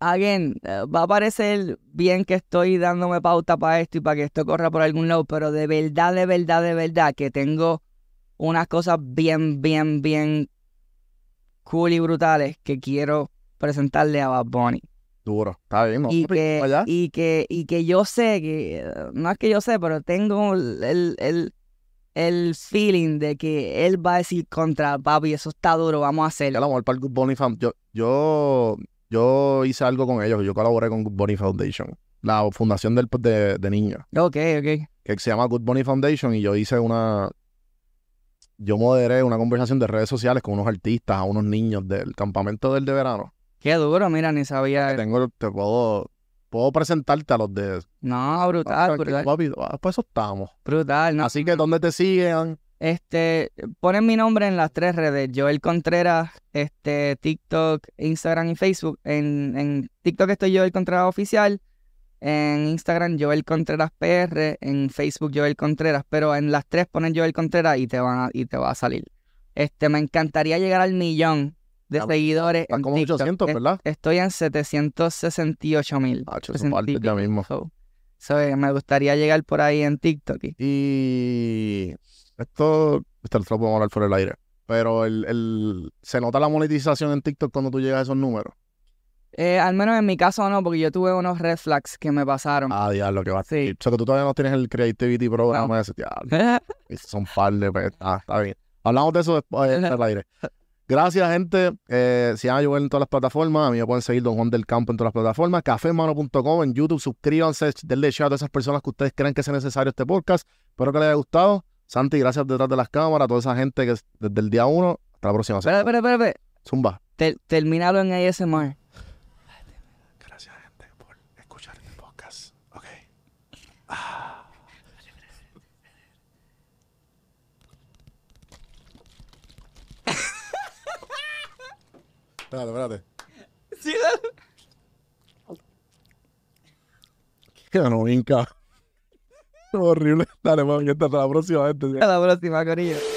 again, va a parecer bien que estoy dándome pauta para esto y para que esto corra por algún lado, pero de verdad, de verdad, de verdad que tengo unas cosas bien, bien, bien cool y brutales que quiero presentarle a Bad Bunny. Duro. Está bien, ¿no? y que, allá. y que y que yo sé que eh, no es que yo sé pero tengo el, el, el- el feeling de que él va a decir contra papi eso está duro vamos a hacerlo para el Good Bunny Foundation. Yo, yo, yo hice algo con ellos. Yo colaboré con Good Bunny Foundation. La fundación del, de, de niños. ok ok Que se llama Good Bunny Foundation. Y yo hice una. Yo moderé una conversación de redes sociales con unos artistas, a unos niños del campamento del de verano. Qué duro mira ni sabía Tengo, te puedo, puedo presentarte a los de. no brutal brutal Papi, ah, pues eso estamos. brutal no, Así que donde te siguen. este ponen mi nombre en las tres redes Joel Contreras este TikTok Instagram y Facebook en, en TikTok estoy Joel Contreras oficial en Instagram Joel Contreras PR, en Facebook Joel Contreras, pero en las tres ponen Joel Contreras y te van a, y te va a salir. Este, me encantaría llegar al millón de seguidores en como TikTok. 800, Es- ¿verdad? Estoy en 768 mil. Ah, ya mismo. me gustaría llegar por ahí en TikTok. y- esto, esto lo podemos hablar fuera del aire. Pero el, el, se nota la monetización en TikTok cuando tú llegas a esos números. Eh, al menos en mi caso no, porque yo tuve unos red flags que me pasaron. Ah, diablo, que va a Sí. O sea, que tú todavía no tienes el Creativity Program No. ese, diablo. Son par de... Ah, está bien. Hablamos de eso después fuera del aire. Gracias, gente. Eh, sigan a Joel en todas las plataformas. A mí me pueden seguir Don Juan del Campo en todas las plataformas. Cafemano.com en YouTube. Suscríbanse, denle shout a esas personas que ustedes creen que sea necesario este podcast. Espero que les haya gustado. Santi, gracias detrás de las cámaras. A toda esa gente que es desde el día uno. Hasta la próxima. Espera, espera, espera. Zumba. Ter- terminalo en ASMR. Gracias, gente, por escuchar este podcast. Ok. Espérate, espérate. Que no, vinca. Horrible. Dale, mami, hasta la próxima, gente. Hasta la próxima, Corillo.